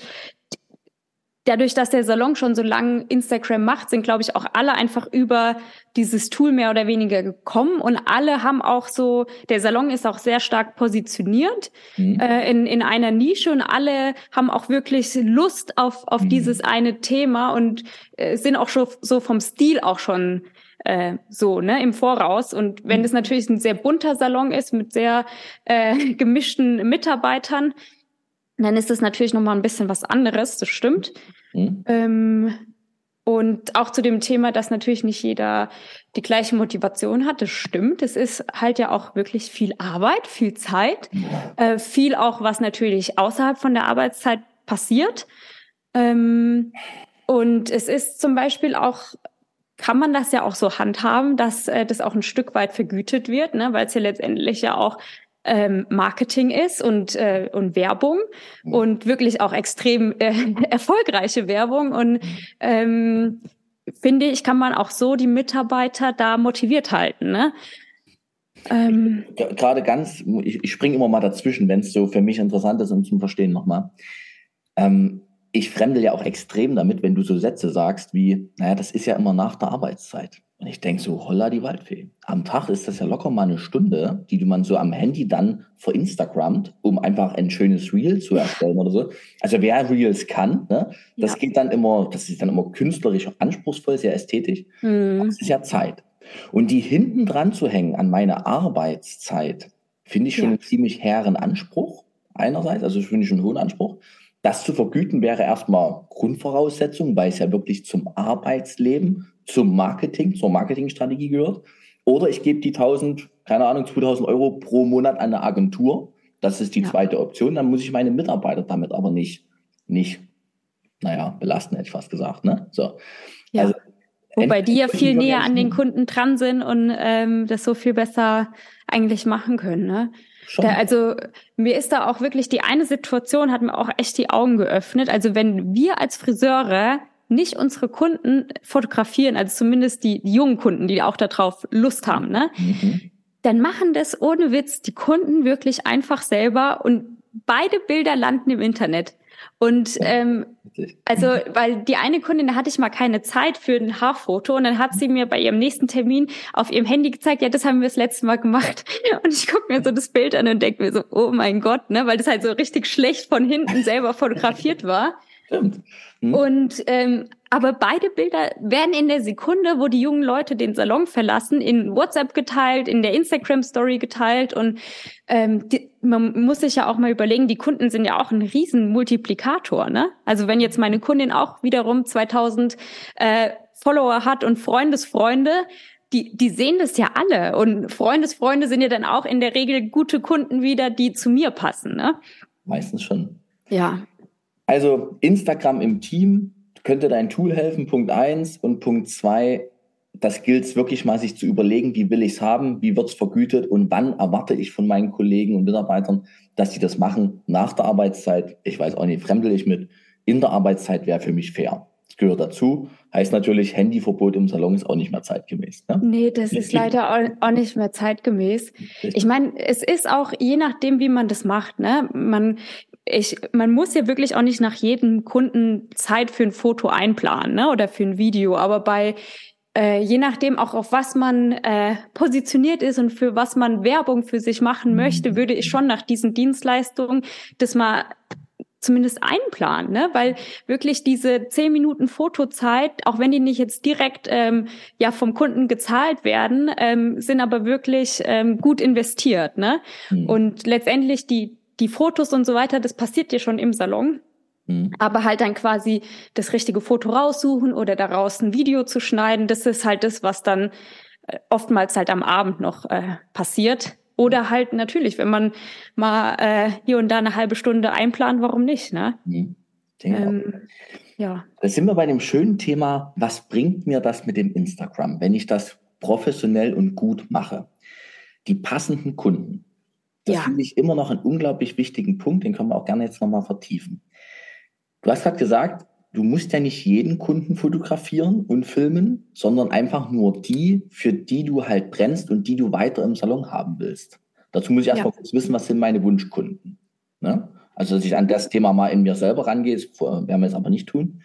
dadurch, dass der Salon schon so lange Instagram macht, sind, glaube ich, auch alle einfach über dieses Tool mehr oder weniger gekommen und alle haben auch so, der Salon ist auch sehr stark positioniert Mhm. äh, in, in einer Nische und alle haben auch wirklich Lust auf, auf Mhm. dieses eine Thema und äh, sind auch schon so vom Stil auch schon äh, so ne im Voraus und wenn Mhm. es natürlich ein sehr bunter Salon ist mit sehr äh, (laughs) gemischten Mitarbeitern dann ist es natürlich noch mal ein bisschen was anderes das stimmt Mhm. ähm, Und auch zu dem Thema, dass natürlich nicht jeder die gleiche Motivation hat, das stimmt. Es ist halt ja auch wirklich viel Arbeit, viel Zeit, äh, viel auch, was natürlich außerhalb von der Arbeitszeit passiert. Ähm, und es ist zum Beispiel auch, kann man das ja auch so handhaben, dass äh, das auch ein Stück weit vergütet wird, ne? weil es ja letztendlich ja auch ähm, Marketing ist und, äh, und Werbung mhm. und wirklich auch extrem äh, (laughs) erfolgreiche Werbung. Und ähm, finde ich, kann man auch so die Mitarbeiter da motiviert halten. Ne? Ähm, Gerade ganz, ich, ich springe immer mal dazwischen, wenn es so für mich interessant ist und zum Verstehen nochmal. Ähm, ich fremdel ja auch extrem damit, wenn du so Sätze sagst wie, naja, das ist ja immer nach der Arbeitszeit. Und ich denke so, holla die Waldfee. Am Tag ist das ja locker mal eine Stunde, die man so am Handy dann vor Instagramt, um einfach ein schönes Reel zu erstellen oder so. Also wer Reels kann, ne, das ja. geht dann immer, das ist dann immer künstlerisch anspruchsvoll, sehr ästhetisch. Mhm. Das ist ja Zeit. Und die hinten dran zu hängen an meine Arbeitszeit, finde ich schon ja. einen ziemlich hehren Anspruch einerseits, also finde ich schon einen hohen Anspruch. Das zu vergüten wäre erstmal Grundvoraussetzung, weil es ja wirklich zum Arbeitsleben, zum Marketing, zur Marketingstrategie gehört. Oder ich gebe die 1000, keine Ahnung, 2000 Euro pro Monat an eine Agentur. Das ist die ja. zweite Option. Dann muss ich meine Mitarbeiter damit aber nicht, nicht, naja, belasten, hätte ich fast gesagt. Ne? So. Ja. Also, Wobei die ja viel näher an den Kunden dran sind und ähm, das so viel besser eigentlich machen können. Ne? Da, also mir ist da auch wirklich die eine Situation hat mir auch echt die Augen geöffnet. Also wenn wir als Friseure nicht unsere Kunden fotografieren, also zumindest die, die jungen Kunden, die auch darauf Lust haben, ne? Mhm. Dann machen das ohne Witz die Kunden wirklich einfach selber und beide Bilder landen im Internet. Und ähm, also, weil die eine Kundin, da hatte ich mal keine Zeit für ein Haarfoto und dann hat sie mir bei ihrem nächsten Termin auf ihrem Handy gezeigt, ja, das haben wir das letzte Mal gemacht. (laughs) Und ich gucke mir so das Bild an und denke mir so, oh mein Gott, ne, weil das halt so richtig schlecht von hinten selber fotografiert war. Stimmt. Hm. Und ähm, aber beide Bilder werden in der Sekunde, wo die jungen Leute den Salon verlassen, in WhatsApp geteilt, in der Instagram Story geteilt und ähm, die, man muss sich ja auch mal überlegen, die Kunden sind ja auch ein riesen Multiplikator, ne? Also wenn jetzt meine Kundin auch wiederum 2000 äh, Follower hat und Freundesfreunde, die, die sehen das ja alle und Freundesfreunde sind ja dann auch in der Regel gute Kunden wieder, die zu mir passen, ne? Meistens schon. Ja. Also Instagram im Team könnte dein Tool helfen, Punkt eins Und Punkt zwei das gilt es wirklich mal sich zu überlegen, wie will ich es haben, wie wird es vergütet und wann erwarte ich von meinen Kollegen und Mitarbeitern, dass sie das machen nach der Arbeitszeit. Ich weiß auch nicht, fremdel ich mit. In der Arbeitszeit wäre für mich fair. Das gehört dazu. Heißt natürlich, Handyverbot im Salon ist auch nicht mehr zeitgemäß. Ne? Nee, das ist leider auch nicht mehr zeitgemäß. Ich meine, es ist auch je nachdem, wie man das macht. Ne? Man, ich, man muss ja wirklich auch nicht nach jedem Kunden Zeit für ein Foto einplanen ne? oder für ein Video. Aber bei äh, je nachdem auch auf was man äh, positioniert ist und für was man Werbung für sich machen möchte, mhm. würde ich schon nach diesen Dienstleistungen das mal zumindest einplanen, ne? weil wirklich diese zehn Minuten Fotozeit, auch wenn die nicht jetzt direkt ähm, ja vom Kunden gezahlt werden, ähm, sind aber wirklich ähm, gut investiert. Ne? Mhm. Und letztendlich die die Fotos und so weiter, das passiert dir schon im Salon. Mhm. Aber halt dann quasi das richtige Foto raussuchen oder daraus ein Video zu schneiden, das ist halt das, was dann äh, oftmals halt am Abend noch äh, passiert. Oder halt natürlich, wenn man mal äh, hier und da eine halbe Stunde einplant, warum nicht, ne? Mhm. Ähm, ja. Da sind wir bei dem schönen Thema, was bringt mir das mit dem Instagram, wenn ich das professionell und gut mache? Die passenden Kunden. Das ja. finde ich immer noch einen unglaublich wichtigen Punkt, den können wir auch gerne jetzt nochmal vertiefen. Du hast gerade gesagt, du musst ja nicht jeden Kunden fotografieren und filmen, sondern einfach nur die, für die du halt brennst und die du weiter im Salon haben willst. Dazu muss ich erstmal ja. kurz wissen, was sind meine Wunschkunden. Ne? Also, dass ich an das Thema mal in mir selber rangehe, das werden wir jetzt aber nicht tun.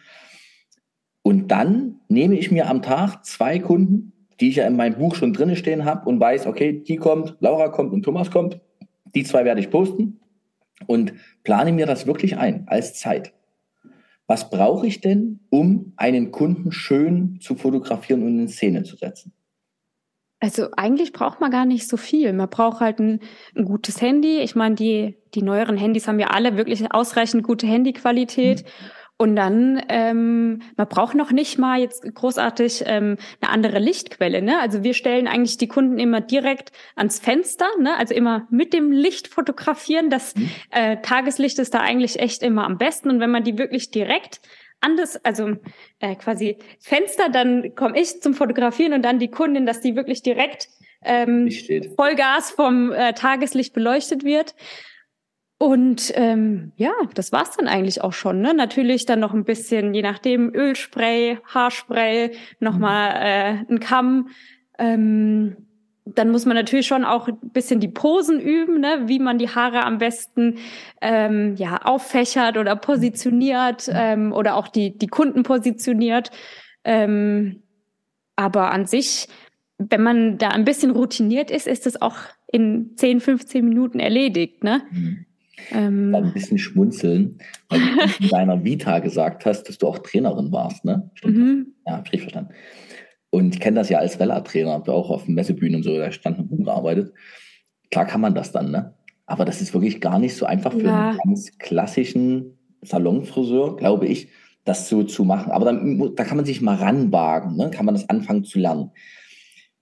Und dann nehme ich mir am Tag zwei Kunden, die ich ja in meinem Buch schon drinne stehen habe und weiß, okay, die kommt, Laura kommt und Thomas kommt. Die zwei werde ich posten und plane mir das wirklich ein als Zeit. Was brauche ich denn, um einen Kunden schön zu fotografieren und in Szene zu setzen? Also eigentlich braucht man gar nicht so viel. Man braucht halt ein, ein gutes Handy. Ich meine, die, die neueren Handys haben ja alle wirklich ausreichend gute Handyqualität. Mhm. Und dann, ähm, man braucht noch nicht mal jetzt großartig ähm, eine andere Lichtquelle. Ne? Also wir stellen eigentlich die Kunden immer direkt ans Fenster, ne? also immer mit dem Licht fotografieren. Das mhm. äh, Tageslicht ist da eigentlich echt immer am besten. Und wenn man die wirklich direkt an das, also äh, quasi Fenster, dann komme ich zum Fotografieren und dann die Kundin, dass die wirklich direkt ähm, Vollgas vom äh, Tageslicht beleuchtet wird. Und ähm, ja, das war's dann eigentlich auch schon. Ne? Natürlich dann noch ein bisschen, je nachdem, Ölspray, Haarspray, nochmal mhm. äh, ein Kamm. Ähm, dann muss man natürlich schon auch ein bisschen die Posen üben, ne? wie man die Haare am besten ähm, ja auffächert oder positioniert mhm. ähm, oder auch die die Kunden positioniert. Ähm, aber an sich, wenn man da ein bisschen routiniert ist, ist es auch in 10, 15 Minuten erledigt. Ne? Mhm. Ähm, ein bisschen schmunzeln, weil du (laughs) in deiner Vita gesagt hast, dass du auch Trainerin warst, ne? Stimmt mhm. Ja, hab ich verstanden. Und ich kenne das ja als Vella-Trainer, habe auch auf Messebühnen und so, da stand und rumgearbeitet. Klar kann man das dann, ne? Aber das ist wirklich gar nicht so einfach für ja. einen ganz klassischen Salonfriseur, glaube ich, das so zu machen. Aber dann, da kann man sich mal ranwagen, ne? kann man das anfangen zu lernen.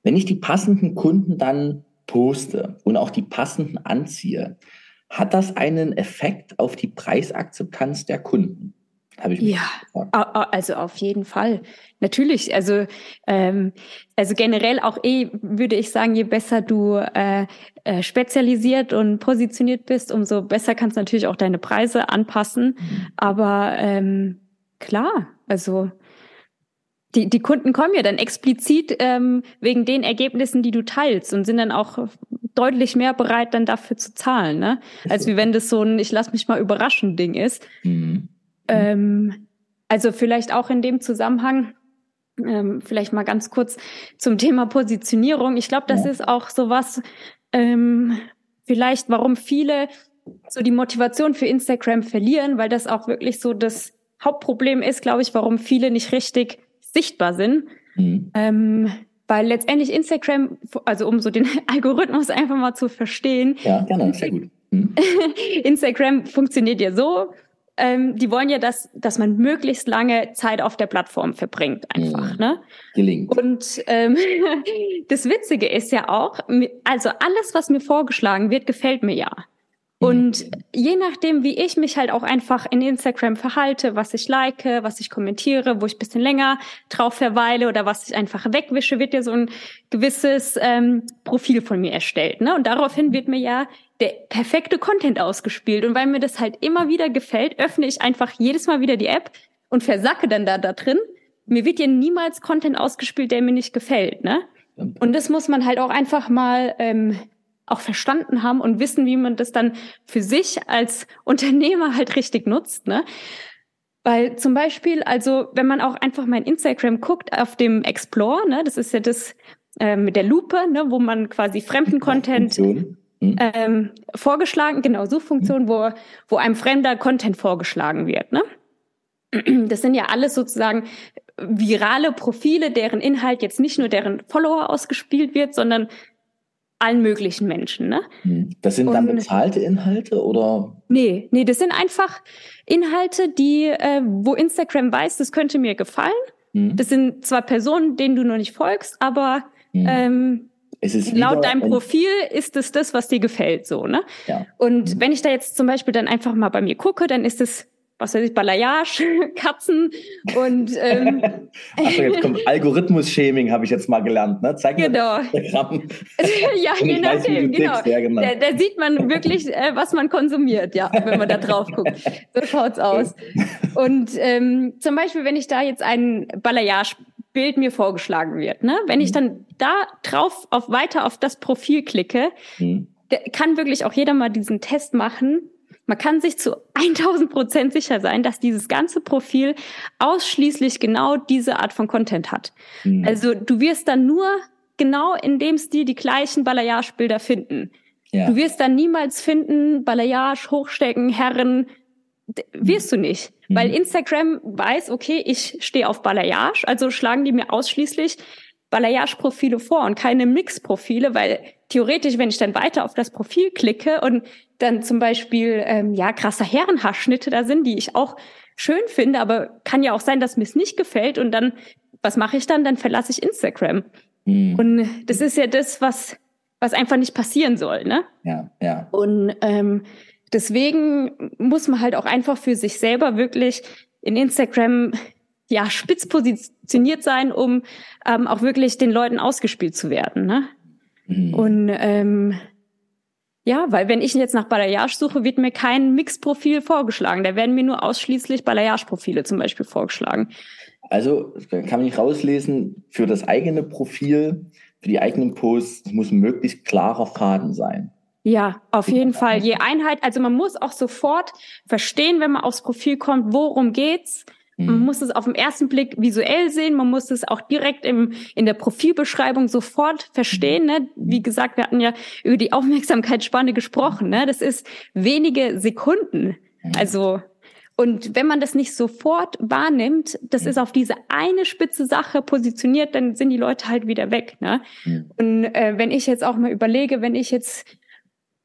Wenn ich die passenden Kunden dann poste und auch die passenden anziehe, hat das einen Effekt auf die Preisakzeptanz der Kunden? Habe ich ja, gefragt. also auf jeden Fall. Natürlich, also ähm, also generell auch eh würde ich sagen, je besser du äh, äh, spezialisiert und positioniert bist, umso besser kannst du natürlich auch deine Preise anpassen. Mhm. Aber ähm, klar, also die, die Kunden kommen ja dann explizit ähm, wegen den Ergebnissen, die du teilst und sind dann auch deutlich mehr bereit, dann dafür zu zahlen, ne? Als wie wenn das so ein Ich lass mich mal überraschen Ding ist. Mhm. Ähm, also vielleicht auch in dem Zusammenhang, ähm, vielleicht mal ganz kurz zum Thema Positionierung. Ich glaube, das ja. ist auch sowas, ähm, vielleicht, warum viele so die Motivation für Instagram verlieren, weil das auch wirklich so das Hauptproblem ist, glaube ich, warum viele nicht richtig sichtbar sind. Mhm. Ähm, weil letztendlich Instagram, also um so den (laughs) Algorithmus einfach mal zu verstehen. Ja, gerne, sehr gut. Mhm. (laughs) Instagram funktioniert ja so, ähm, die wollen ja, dass, dass man möglichst lange Zeit auf der Plattform verbringt, einfach. Mhm. Ne? Gelingt. Und ähm, (laughs) das Witzige ist ja auch, also alles, was mir vorgeschlagen wird, gefällt mir ja. Und je nachdem, wie ich mich halt auch einfach in Instagram verhalte, was ich like, was ich kommentiere, wo ich bisschen länger drauf verweile oder was ich einfach wegwische, wird ja so ein gewisses ähm, Profil von mir erstellt. Ne? Und daraufhin wird mir ja der perfekte Content ausgespielt. Und weil mir das halt immer wieder gefällt, öffne ich einfach jedes Mal wieder die App und versacke dann da, da drin. Mir wird ja niemals Content ausgespielt, der mir nicht gefällt. Ne? Und das muss man halt auch einfach mal ähm, auch verstanden haben und wissen, wie man das dann für sich als (laughs) Unternehmer halt richtig nutzt, ne? Weil zum Beispiel, also wenn man auch einfach mal in Instagram guckt auf dem Explore, ne, das ist ja das äh, mit der Lupe, ne, wo man quasi fremden Content hm. ähm, vorgeschlagen, genau Suchfunktion, wo wo einem fremder Content vorgeschlagen wird, ne? (clears throat) Das sind ja alles sozusagen virale Profile, deren Inhalt jetzt nicht nur deren Follower ausgespielt wird, sondern allen möglichen Menschen. Ne? Hm. Das sind dann bezahlte Inhalte oder? Nee, nee, das sind einfach Inhalte, die, äh, wo Instagram weiß, das könnte mir gefallen. Hm. Das sind zwar Personen, denen du noch nicht folgst, aber hm. ähm, laut deinem Profil ist es das, was dir gefällt, so, ne? Ja. Und hm. wenn ich da jetzt zum Beispiel dann einfach mal bei mir gucke, dann ist es was weiß ich, Balayage, (laughs) Katzen und ähm, (laughs) Achso, jetzt kommt Algorithmus-Shaming, habe ich jetzt mal gelernt. Ne? Zeig genau. mir Instagram. (laughs) ja, je nachdem, genau. Ja, genau. Da, da, sieht man wirklich, äh, was man konsumiert, ja, wenn man da drauf guckt. So schaut's aus. Und ähm, zum Beispiel, wenn ich da jetzt ein Balayage-Bild mir vorgeschlagen wird, ne? wenn ich mhm. dann da drauf auf weiter auf das Profil klicke, hm. kann wirklich auch jeder mal diesen Test machen man kann sich zu 1000 Prozent sicher sein, dass dieses ganze Profil ausschließlich genau diese Art von Content hat. Mhm. Also du wirst dann nur genau in dem Stil die gleichen Balayage-Bilder finden. Ja. Du wirst dann niemals finden, Balayage, Hochstecken, Herren, wirst du nicht. Mhm. Weil Instagram weiß, okay, ich stehe auf Balayage, also schlagen die mir ausschließlich Balayage-Profile vor und keine Mix-Profile, weil theoretisch, wenn ich dann weiter auf das Profil klicke und dann zum Beispiel ähm, ja krasser Herrenhaarschnitte da sind, die ich auch schön finde, aber kann ja auch sein, dass mir es nicht gefällt und dann was mache ich dann? Dann verlasse ich Instagram. Mhm. Und das ist ja das, was was einfach nicht passieren soll, ne? Ja, ja. Und ähm, deswegen muss man halt auch einfach für sich selber wirklich in Instagram ja spitz positioniert sein, um ähm, auch wirklich den Leuten ausgespielt zu werden. Ne? Mhm. Und ähm, ja, weil wenn ich jetzt nach Balayage suche, wird mir kein Mix-Profil vorgeschlagen. Da werden mir nur ausschließlich Balayage-Profile zum Beispiel vorgeschlagen. Also kann man nicht rauslesen, für das eigene Profil, für die eigenen Posts muss ein möglichst klarer Faden sein. Ja, auf jeden Fall. Je Einheit, also man muss auch sofort verstehen, wenn man aufs Profil kommt, worum geht's. Man mhm. muss es auf den ersten Blick visuell sehen, man muss es auch direkt im, in der Profilbeschreibung sofort verstehen. Ne? Wie gesagt, wir hatten ja über die Aufmerksamkeitsspanne gesprochen. Ne? Das ist wenige Sekunden. Mhm. Also, und wenn man das nicht sofort wahrnimmt, das mhm. ist auf diese eine spitze Sache positioniert, dann sind die Leute halt wieder weg. Ne? Und äh, wenn ich jetzt auch mal überlege, wenn ich jetzt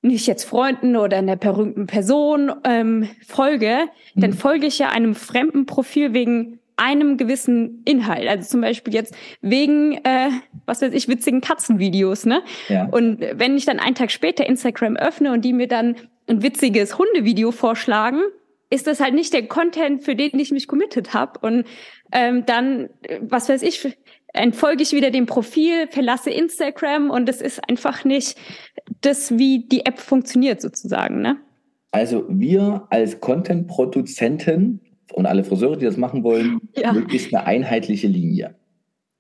nicht jetzt Freunden oder einer berühmten Person ähm, folge, mhm. dann folge ich ja einem fremden Profil wegen einem gewissen Inhalt. Also zum Beispiel jetzt wegen, äh, was weiß ich, witzigen Katzenvideos, ne? Ja. Und wenn ich dann einen Tag später Instagram öffne und die mir dann ein witziges Hundevideo vorschlagen, ist das halt nicht der Content, für den ich mich committed habe. Und ähm, dann, was weiß ich, entfolge ich wieder dem Profil, verlasse Instagram und es ist einfach nicht das, wie die App funktioniert sozusagen. Ne? Also wir als Content-Produzenten und alle Friseure, die das machen wollen, ja. möglichst eine einheitliche Linie.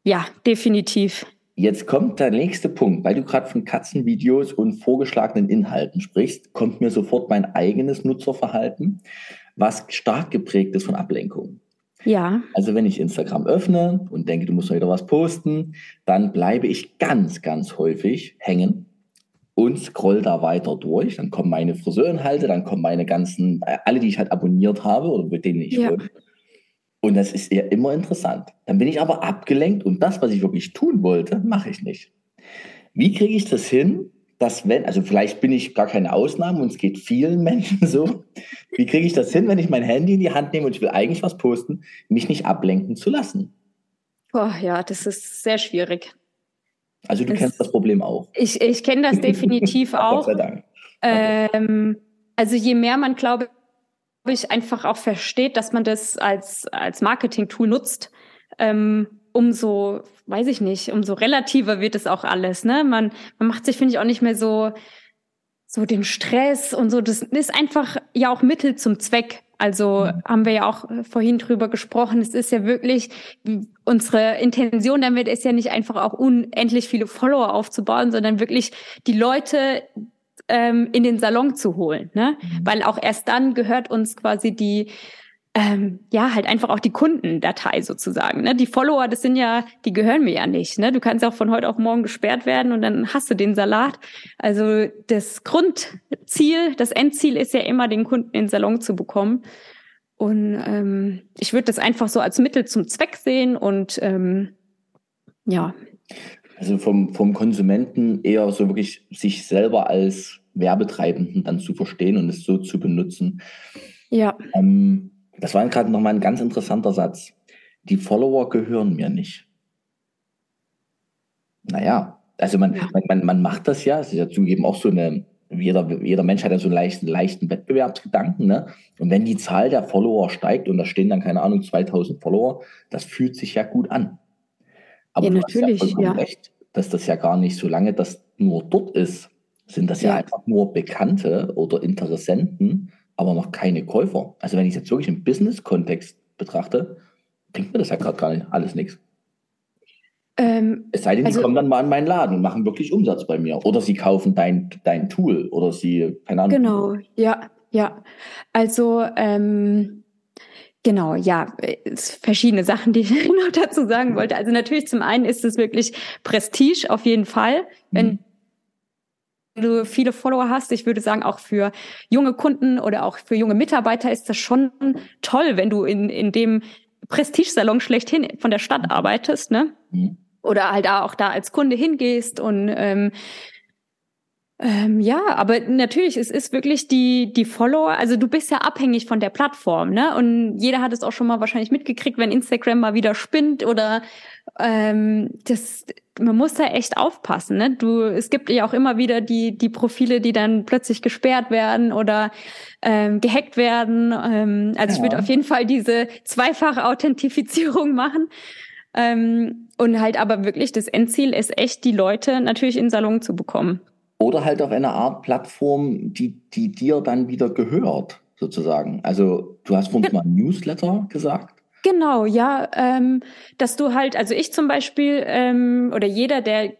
Ja, definitiv. Jetzt kommt der nächste Punkt, weil du gerade von Katzenvideos und vorgeschlagenen Inhalten sprichst, kommt mir sofort mein eigenes Nutzerverhalten, was stark geprägt ist von Ablenkung. Ja. Also wenn ich Instagram öffne und denke, du musst wieder was posten, dann bleibe ich ganz, ganz häufig hängen und scroll da weiter durch. Dann kommen meine Friseurinhalte, dann kommen meine ganzen, äh, alle, die ich halt abonniert habe oder mit denen ich ja. folge. Und das ist ja immer interessant. Dann bin ich aber abgelenkt und das, was ich wirklich tun wollte, mache ich nicht. Wie kriege ich das hin, dass wenn, also vielleicht bin ich gar keine Ausnahme und es geht vielen (laughs) Menschen so. Wie kriege ich das hin, wenn ich mein Handy in die Hand nehme und ich will eigentlich was posten, mich nicht ablenken zu lassen? Oh ja, das ist sehr schwierig. Also du das, kennst das Problem auch. Ich, ich kenne das (laughs) definitiv auch. Gott sei Dank. Ähm, also je mehr man, glaube ich, einfach auch versteht, dass man das als, als Marketing-Tool nutzt, ähm, umso, weiß ich nicht, umso relativer wird es auch alles. Ne? Man, man macht sich, finde ich, auch nicht mehr so, so den Stress und so. Das ist einfach ja auch Mittel zum Zweck. Also mhm. haben wir ja auch vorhin drüber gesprochen. Es ist ja wirklich unsere Intention damit ist ja nicht einfach auch unendlich viele Follower aufzubauen, sondern wirklich die Leute ähm, in den Salon zu holen, ne? Mhm. Weil auch erst dann gehört uns quasi die ähm, ja, halt einfach auch die Kundendatei sozusagen. Ne? Die Follower, das sind ja, die gehören mir ja nicht. Ne? Du kannst ja auch von heute auf morgen gesperrt werden und dann hast du den Salat. Also das Grundziel, das Endziel ist ja immer, den Kunden in den Salon zu bekommen. Und ähm, ich würde das einfach so als Mittel zum Zweck sehen und ähm, ja. Also vom, vom Konsumenten eher so wirklich sich selber als Werbetreibenden dann zu verstehen und es so zu benutzen. Ja. Ähm, das war gerade nochmal ein ganz interessanter Satz. Die Follower gehören mir nicht. Naja, also man, ja. man, man, man macht das ja, es ist ja zugegeben auch so eine, jeder, jeder Mensch hat ja so einen leichten, leichten Wettbewerbsgedanken, ne? Und wenn die Zahl der Follower steigt und da stehen dann, keine Ahnung, 2000 Follower, das fühlt sich ja gut an. Aber ja, du natürlich, hast ja, ja recht, dass das ja gar nicht so lange das nur dort ist, sind das ja, ja einfach nur Bekannte oder Interessenten, aber noch keine Käufer. Also wenn ich es jetzt wirklich im Business-Kontext betrachte, bringt mir das ja gerade gar nicht alles nichts. Ähm, es sei denn, also, die kommen dann mal in meinen Laden und machen wirklich Umsatz bei mir. Oder sie kaufen dein, dein Tool oder sie, keine Ahnung. Genau, ja, ja. Also, ähm, genau, ja, verschiedene Sachen, die (laughs) ich noch dazu sagen wollte. Also natürlich zum einen ist es wirklich Prestige auf jeden Fall. Wenn mhm du viele Follower hast. Ich würde sagen, auch für junge Kunden oder auch für junge Mitarbeiter ist das schon toll, wenn du in, in dem Prestigesalon schlechthin von der Stadt arbeitest, ne? Mhm. Oder halt auch da als Kunde hingehst und ähm, Ähm, ja, aber natürlich, es ist wirklich die, die Follower, also du bist ja abhängig von der Plattform, ne? Und jeder hat es auch schon mal wahrscheinlich mitgekriegt, wenn Instagram mal wieder spinnt oder ähm, das, man muss da echt aufpassen, ne? Du, es gibt ja auch immer wieder die, die Profile, die dann plötzlich gesperrt werden oder ähm, gehackt werden. Ähm, also ja. ich würde auf jeden Fall diese zweifache Authentifizierung (laughs) machen. Ähm, und halt aber wirklich das Endziel ist echt, die Leute natürlich in den Salon zu bekommen. Oder halt auf eine Art Plattform, die, die dir dann wieder gehört, sozusagen. Also du hast vorhin mal Newsletter gesagt. Genau, ja, ähm, dass du halt, also ich zum Beispiel ähm, oder jeder, der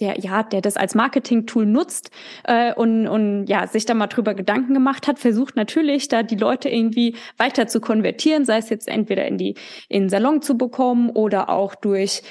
der ja, der das als Marketing-Tool nutzt äh, und, und ja sich da mal drüber Gedanken gemacht hat, versucht natürlich da die Leute irgendwie weiter zu konvertieren, sei es jetzt entweder in die in den Salon zu bekommen oder auch durch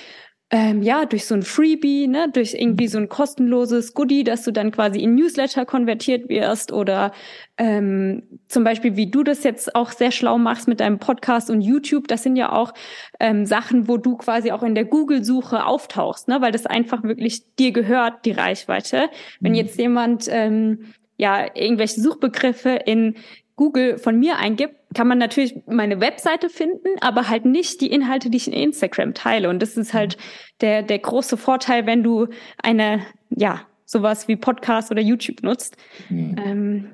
ähm, ja, durch so ein Freebie, ne, durch irgendwie so ein kostenloses Goodie, dass du dann quasi in Newsletter konvertiert wirst oder ähm, zum Beispiel, wie du das jetzt auch sehr schlau machst mit deinem Podcast und YouTube, das sind ja auch ähm, Sachen, wo du quasi auch in der Google-Suche auftauchst, ne, weil das einfach wirklich dir gehört, die Reichweite. Wenn mhm. jetzt jemand ähm, ja irgendwelche Suchbegriffe in Google von mir eingibt, kann man natürlich meine Webseite finden, aber halt nicht die Inhalte, die ich in Instagram teile. Und das ist halt der, der große Vorteil, wenn du eine, ja, sowas wie Podcast oder YouTube nutzt. Mhm. Ähm,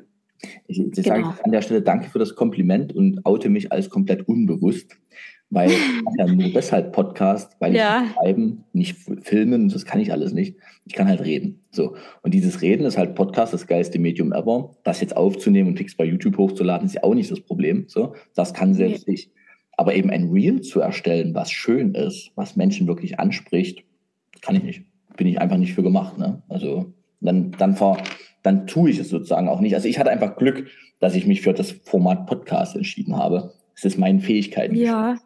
ich, ich genau. sage an der Stelle danke für das Kompliment und oute mich als komplett unbewusst weil ich mache ja nur deshalb Podcast, weil ja. ich schreiben, nicht filmen, das kann ich alles nicht. Ich kann halt reden. So. Und dieses Reden ist halt Podcast, das geilste Medium ever. Das jetzt aufzunehmen und fix bei YouTube hochzuladen, ist ja auch nicht das Problem. So. Das kann selbst nee. ich. Aber eben ein Reel zu erstellen, was schön ist, was Menschen wirklich anspricht, kann ich nicht. Bin ich einfach nicht für gemacht, ne? Also, dann, dann vor, dann tue ich es sozusagen auch nicht. Also ich hatte einfach Glück, dass ich mich für das Format Podcast entschieden habe. Es ist meinen Fähigkeiten. Ja.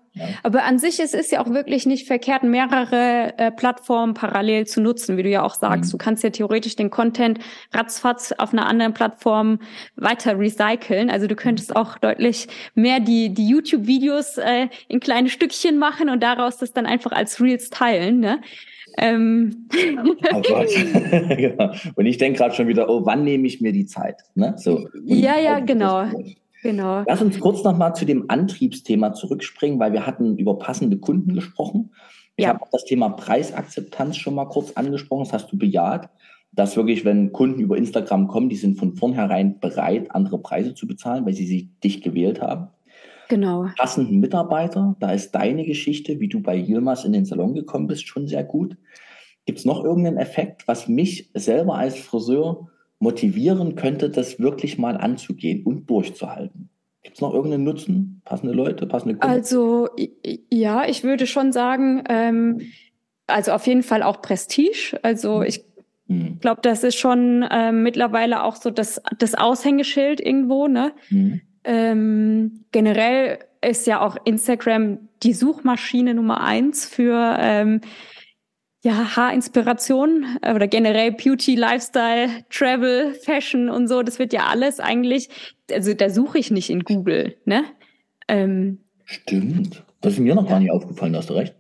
Aber an sich ist es ja auch wirklich nicht verkehrt, mehrere äh, Plattformen parallel zu nutzen, wie du ja auch sagst. Mhm. Du kannst ja theoretisch den Content ratzfatz auf einer anderen Plattform weiter recyceln. Also du könntest auch deutlich mehr die, die YouTube-Videos äh, in kleine Stückchen machen und daraus das dann einfach als Reels teilen. Ne? Ähm. Oh (laughs) (laughs) genau. Und ich denke gerade schon wieder, oh, wann nehme ich mir die Zeit? Ne? So, ja, ja, genau. Genau. Lass uns kurz nochmal zu dem Antriebsthema zurückspringen, weil wir hatten über passende Kunden gesprochen. Ich ja. habe auch das Thema Preisakzeptanz schon mal kurz angesprochen. Das hast du bejaht, dass wirklich, wenn Kunden über Instagram kommen, die sind von vornherein bereit, andere Preise zu bezahlen, weil sie sich dich gewählt haben. Genau. Passenden Mitarbeiter, da ist deine Geschichte, wie du bei Yilmaz in den Salon gekommen bist, schon sehr gut. Gibt es noch irgendeinen Effekt, was mich selber als Friseur motivieren könnte, das wirklich mal anzugehen und durchzuhalten? Gibt es noch irgendeinen Nutzen? Passende Leute, passende Kunden? Also ja, ich würde schon sagen, ähm, also auf jeden Fall auch Prestige. Also hm. ich hm. glaube, das ist schon ähm, mittlerweile auch so das, das Aushängeschild irgendwo. Ne? Hm. Ähm, generell ist ja auch Instagram die Suchmaschine Nummer eins für ähm, ja, Haarinspiration äh, oder generell Beauty, Lifestyle, Travel, Fashion und so, das wird ja alles eigentlich, also da suche ich nicht in Google, ne? Ähm, Stimmt. Das ist mir noch ja. gar nicht aufgefallen, hast du recht.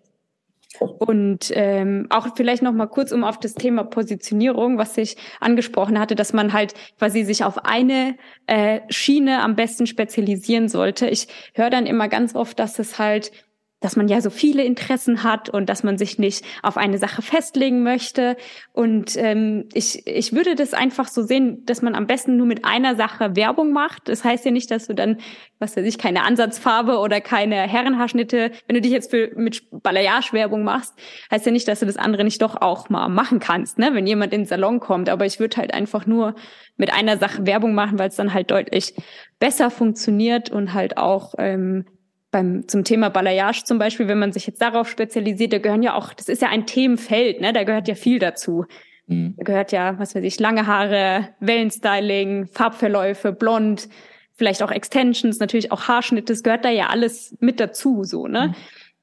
Und ähm, auch vielleicht noch mal kurz um auf das Thema Positionierung, was ich angesprochen hatte, dass man halt quasi sich auf eine äh, Schiene am besten spezialisieren sollte. Ich höre dann immer ganz oft, dass es halt dass man ja so viele Interessen hat und dass man sich nicht auf eine Sache festlegen möchte. Und ähm, ich, ich würde das einfach so sehen, dass man am besten nur mit einer Sache Werbung macht. Das heißt ja nicht, dass du dann, was weiß ich, keine Ansatzfarbe oder keine Herrenhaarschnitte, wenn du dich jetzt für, mit Balayage-Werbung machst, heißt ja nicht, dass du das andere nicht doch auch mal machen kannst, ne? wenn jemand in den Salon kommt. Aber ich würde halt einfach nur mit einer Sache Werbung machen, weil es dann halt deutlich besser funktioniert und halt auch ähm, beim, zum Thema Balayage zum Beispiel, wenn man sich jetzt darauf spezialisiert, da gehören ja auch, das ist ja ein Themenfeld, ne? Da gehört ja viel dazu. Mhm. Da gehört ja, was weiß ich, lange Haare, Wellenstyling, Farbverläufe, blond, vielleicht auch Extensions, natürlich auch Haarschnitte, das gehört da ja alles mit dazu, so, ne? Mhm.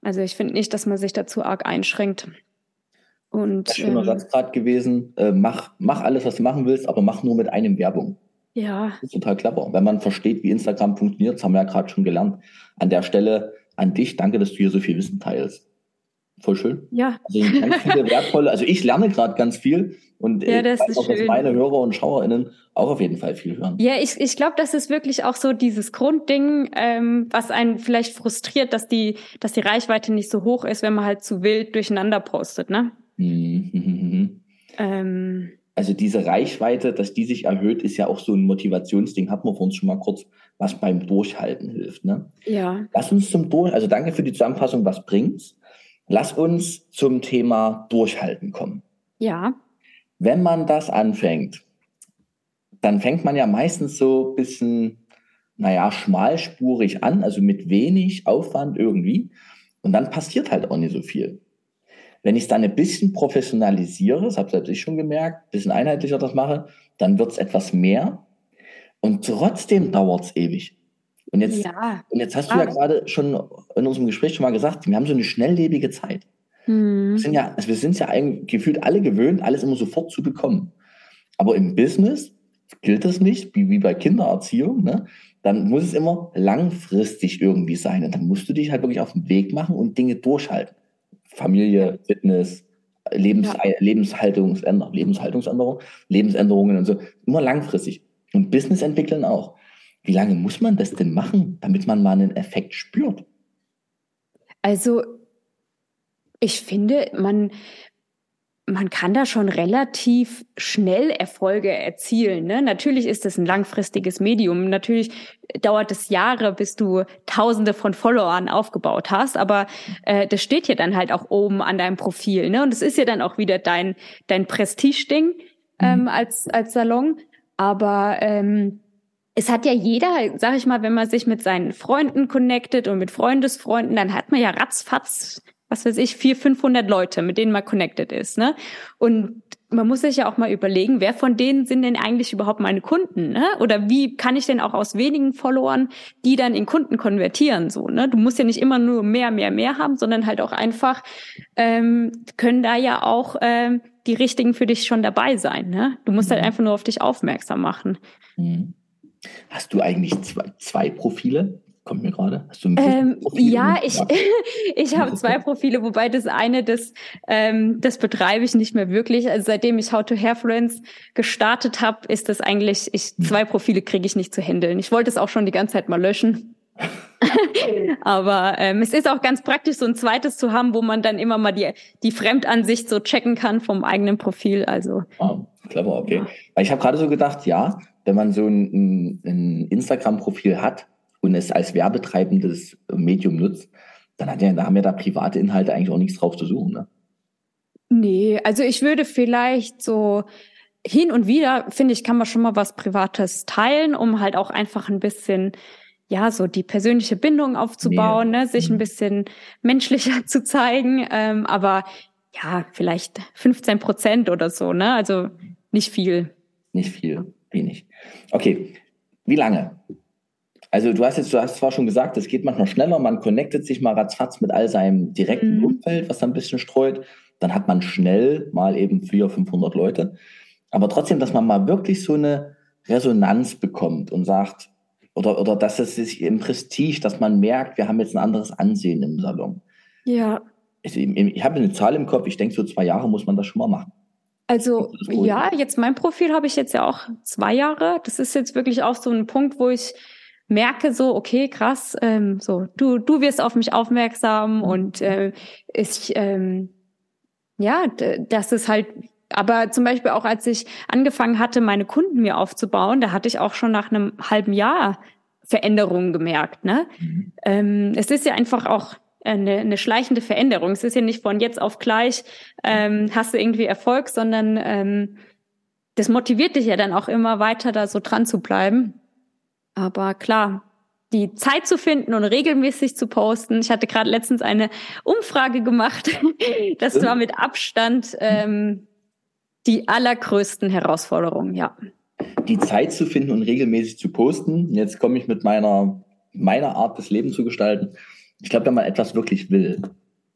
Also ich finde nicht, dass man sich dazu arg einschränkt. Und, das ist schöner ähm, Satz gerade gewesen, äh, mach, mach alles, was du machen willst, aber mach nur mit einem Werbung. Ja. Das ist total clever. Wenn man versteht, wie Instagram funktioniert, das haben wir ja gerade schon gelernt. An der Stelle an dich, danke, dass du hier so viel Wissen teilst. Voll schön. Ja. Also ganz viele wertvolle, also ich lerne gerade ganz viel und ja, das ich weiß auch, dass meine Hörer und SchauerInnen auch auf jeden Fall viel hören. Ja, ich, ich glaube, das ist wirklich auch so dieses Grundding, ähm, was einen vielleicht frustriert, dass die, dass die Reichweite nicht so hoch ist, wenn man halt zu wild durcheinander postet, ne? Mhm. Ähm, Also diese Reichweite, dass die sich erhöht, ist ja auch so ein Motivationsding, hatten wir vor uns schon mal kurz, was beim Durchhalten hilft. Ne? ja. Lass uns zum Durch, also danke für die Zusammenfassung, was bringt's? Lass uns zum Thema Durchhalten kommen. Ja. Wenn man das anfängt, dann fängt man ja meistens so ein bisschen, naja, schmalspurig an, also mit wenig Aufwand irgendwie. Und dann passiert halt auch nicht so viel. Wenn ich es dann ein bisschen professionalisiere, das habe selbst ich schon gemerkt, ein bisschen einheitlicher das mache, dann wird es etwas mehr. Und trotzdem dauert es ewig. Und jetzt, Ja. und jetzt hast du ja gerade schon in unserem Gespräch schon mal gesagt, wir haben so eine schnelllebige Zeit. Hm. Wir sind ja, also wir sind ja eigentlich gefühlt alle gewöhnt, alles immer sofort zu bekommen. Aber im Business gilt das nicht, wie, wie bei Kindererziehung. Ne? Dann muss es immer langfristig irgendwie sein. Und dann musst du dich halt wirklich auf den Weg machen und Dinge durchhalten. Familie, Fitness, Lebens Ja. Lebenshaltungsänderung, Lebenshaltungsänderung, Lebensänderungen und so. Immer langfristig. Und Business entwickeln auch. Wie lange muss man das denn machen, damit man mal einen Effekt spürt? Also, ich finde, man, man kann da schon relativ schnell Erfolge erzielen. Ne? Natürlich ist es ein langfristiges Medium. Natürlich dauert es Jahre, bis du Tausende von Followern aufgebaut hast. Aber äh, das steht ja dann halt auch oben an deinem Profil. Ne? Und es ist ja dann auch wieder dein, dein Prestige-Ding ähm, Mhm. als, als Salon. Aber ähm, es hat ja jeder, sag ich mal, wenn man sich mit seinen Freunden connectet und mit Freundesfreunden, dann hat man ja ratzfatz, was weiß ich, vier, 500 Leute, mit denen man connected ist, ne? Und man muss sich ja auch mal überlegen, wer von denen sind denn eigentlich überhaupt meine Kunden, ne? Oder wie kann ich denn auch aus wenigen Followern die dann in Kunden konvertieren, so, ne? Du musst ja nicht immer nur mehr, mehr, mehr haben, sondern halt auch einfach ähm, können da ja auch ähm, die richtigen für dich schon dabei sein, ne? Du musst halt Mhm. einfach nur auf dich aufmerksam machen. Mhm. Hast du eigentlich zwei, zwei Profile? Kommt mir gerade. Hast du ein Ähm, Business-Profil ja, ich, (laughs) ich habe zwei Profile, wobei das eine, das, ähm, das betreibe ich nicht mehr wirklich. Also seitdem ich How to Hairfluence gestartet habe, ist das eigentlich, ich, zwei Profile kriege ich nicht zu handeln. Ich wollte es auch schon die ganze Zeit mal löschen. (laughs) (laughs) Aber ähm, es ist auch ganz praktisch, so ein zweites zu haben, wo man dann immer mal die, die Fremdansicht so checken kann vom eigenen Profil. Also Ah, clever, okay. Ich habe gerade so gedacht, ja, wenn man so ein, ein, ein Instagram-Profil hat und es als werbetreibendes Medium nutzt, dann hat ja, da haben ja da private Inhalte eigentlich auch nichts drauf zu suchen. Ne? Nee, also ich würde vielleicht so hin und wieder, finde ich, kann man schon mal was Privates teilen, um halt auch einfach ein bisschen, ja, so die persönliche Bindung aufzubauen, ne, sich Mhm. ein bisschen menschlicher (laughs) zu zeigen. Ähm, aber ja, vielleicht 15 Prozent oder so, ne? Also nicht viel. Nicht viel, wenig. Okay, wie lange? Also du hast jetzt, du hast zwar schon gesagt, es geht manchmal schneller, man connectet sich mal ratzfatz mit all seinem direkten Mhm. Umfeld, was da ein bisschen streut. Dann hat man schnell mal eben 400, 500 Leute. Aber trotzdem, dass man mal wirklich so eine Resonanz bekommt und sagt, oder, oder dass es sich im Prestige, dass man merkt, wir haben jetzt ein anderes Ansehen im Salon. Ja. Ich, ich habe eine Zahl im Kopf, ich denke, so zwei Jahre muss man das schon mal machen. Also ja, jetzt mein Profil habe ich jetzt ja auch zwei Jahre. Das ist jetzt wirklich auch so ein Punkt, wo ich merke so, okay, krass, ähm, so du du wirst auf mich aufmerksam und äh, ich ähm, ja, das ist halt. Aber zum Beispiel auch als ich angefangen hatte, meine Kunden mir aufzubauen, da hatte ich auch schon nach einem halben Jahr Veränderungen gemerkt. Ne? Mhm. Ähm, es ist ja einfach auch eine, eine schleichende Veränderung. Es ist ja nicht von jetzt auf gleich, ähm, hast du irgendwie Erfolg, sondern ähm, das motiviert dich ja dann auch immer weiter, da so dran zu bleiben. Aber klar, die Zeit zu finden und regelmäßig zu posten. Ich hatte gerade letztens eine Umfrage gemacht. (laughs) Das war mit Abstand ähm, die allergrößten Herausforderungen, ja. die Zeit zu finden und regelmäßig zu posten. Jetzt komme ich mit meiner, meiner Art, das Leben zu gestalten. Ich glaube, wenn man etwas wirklich will,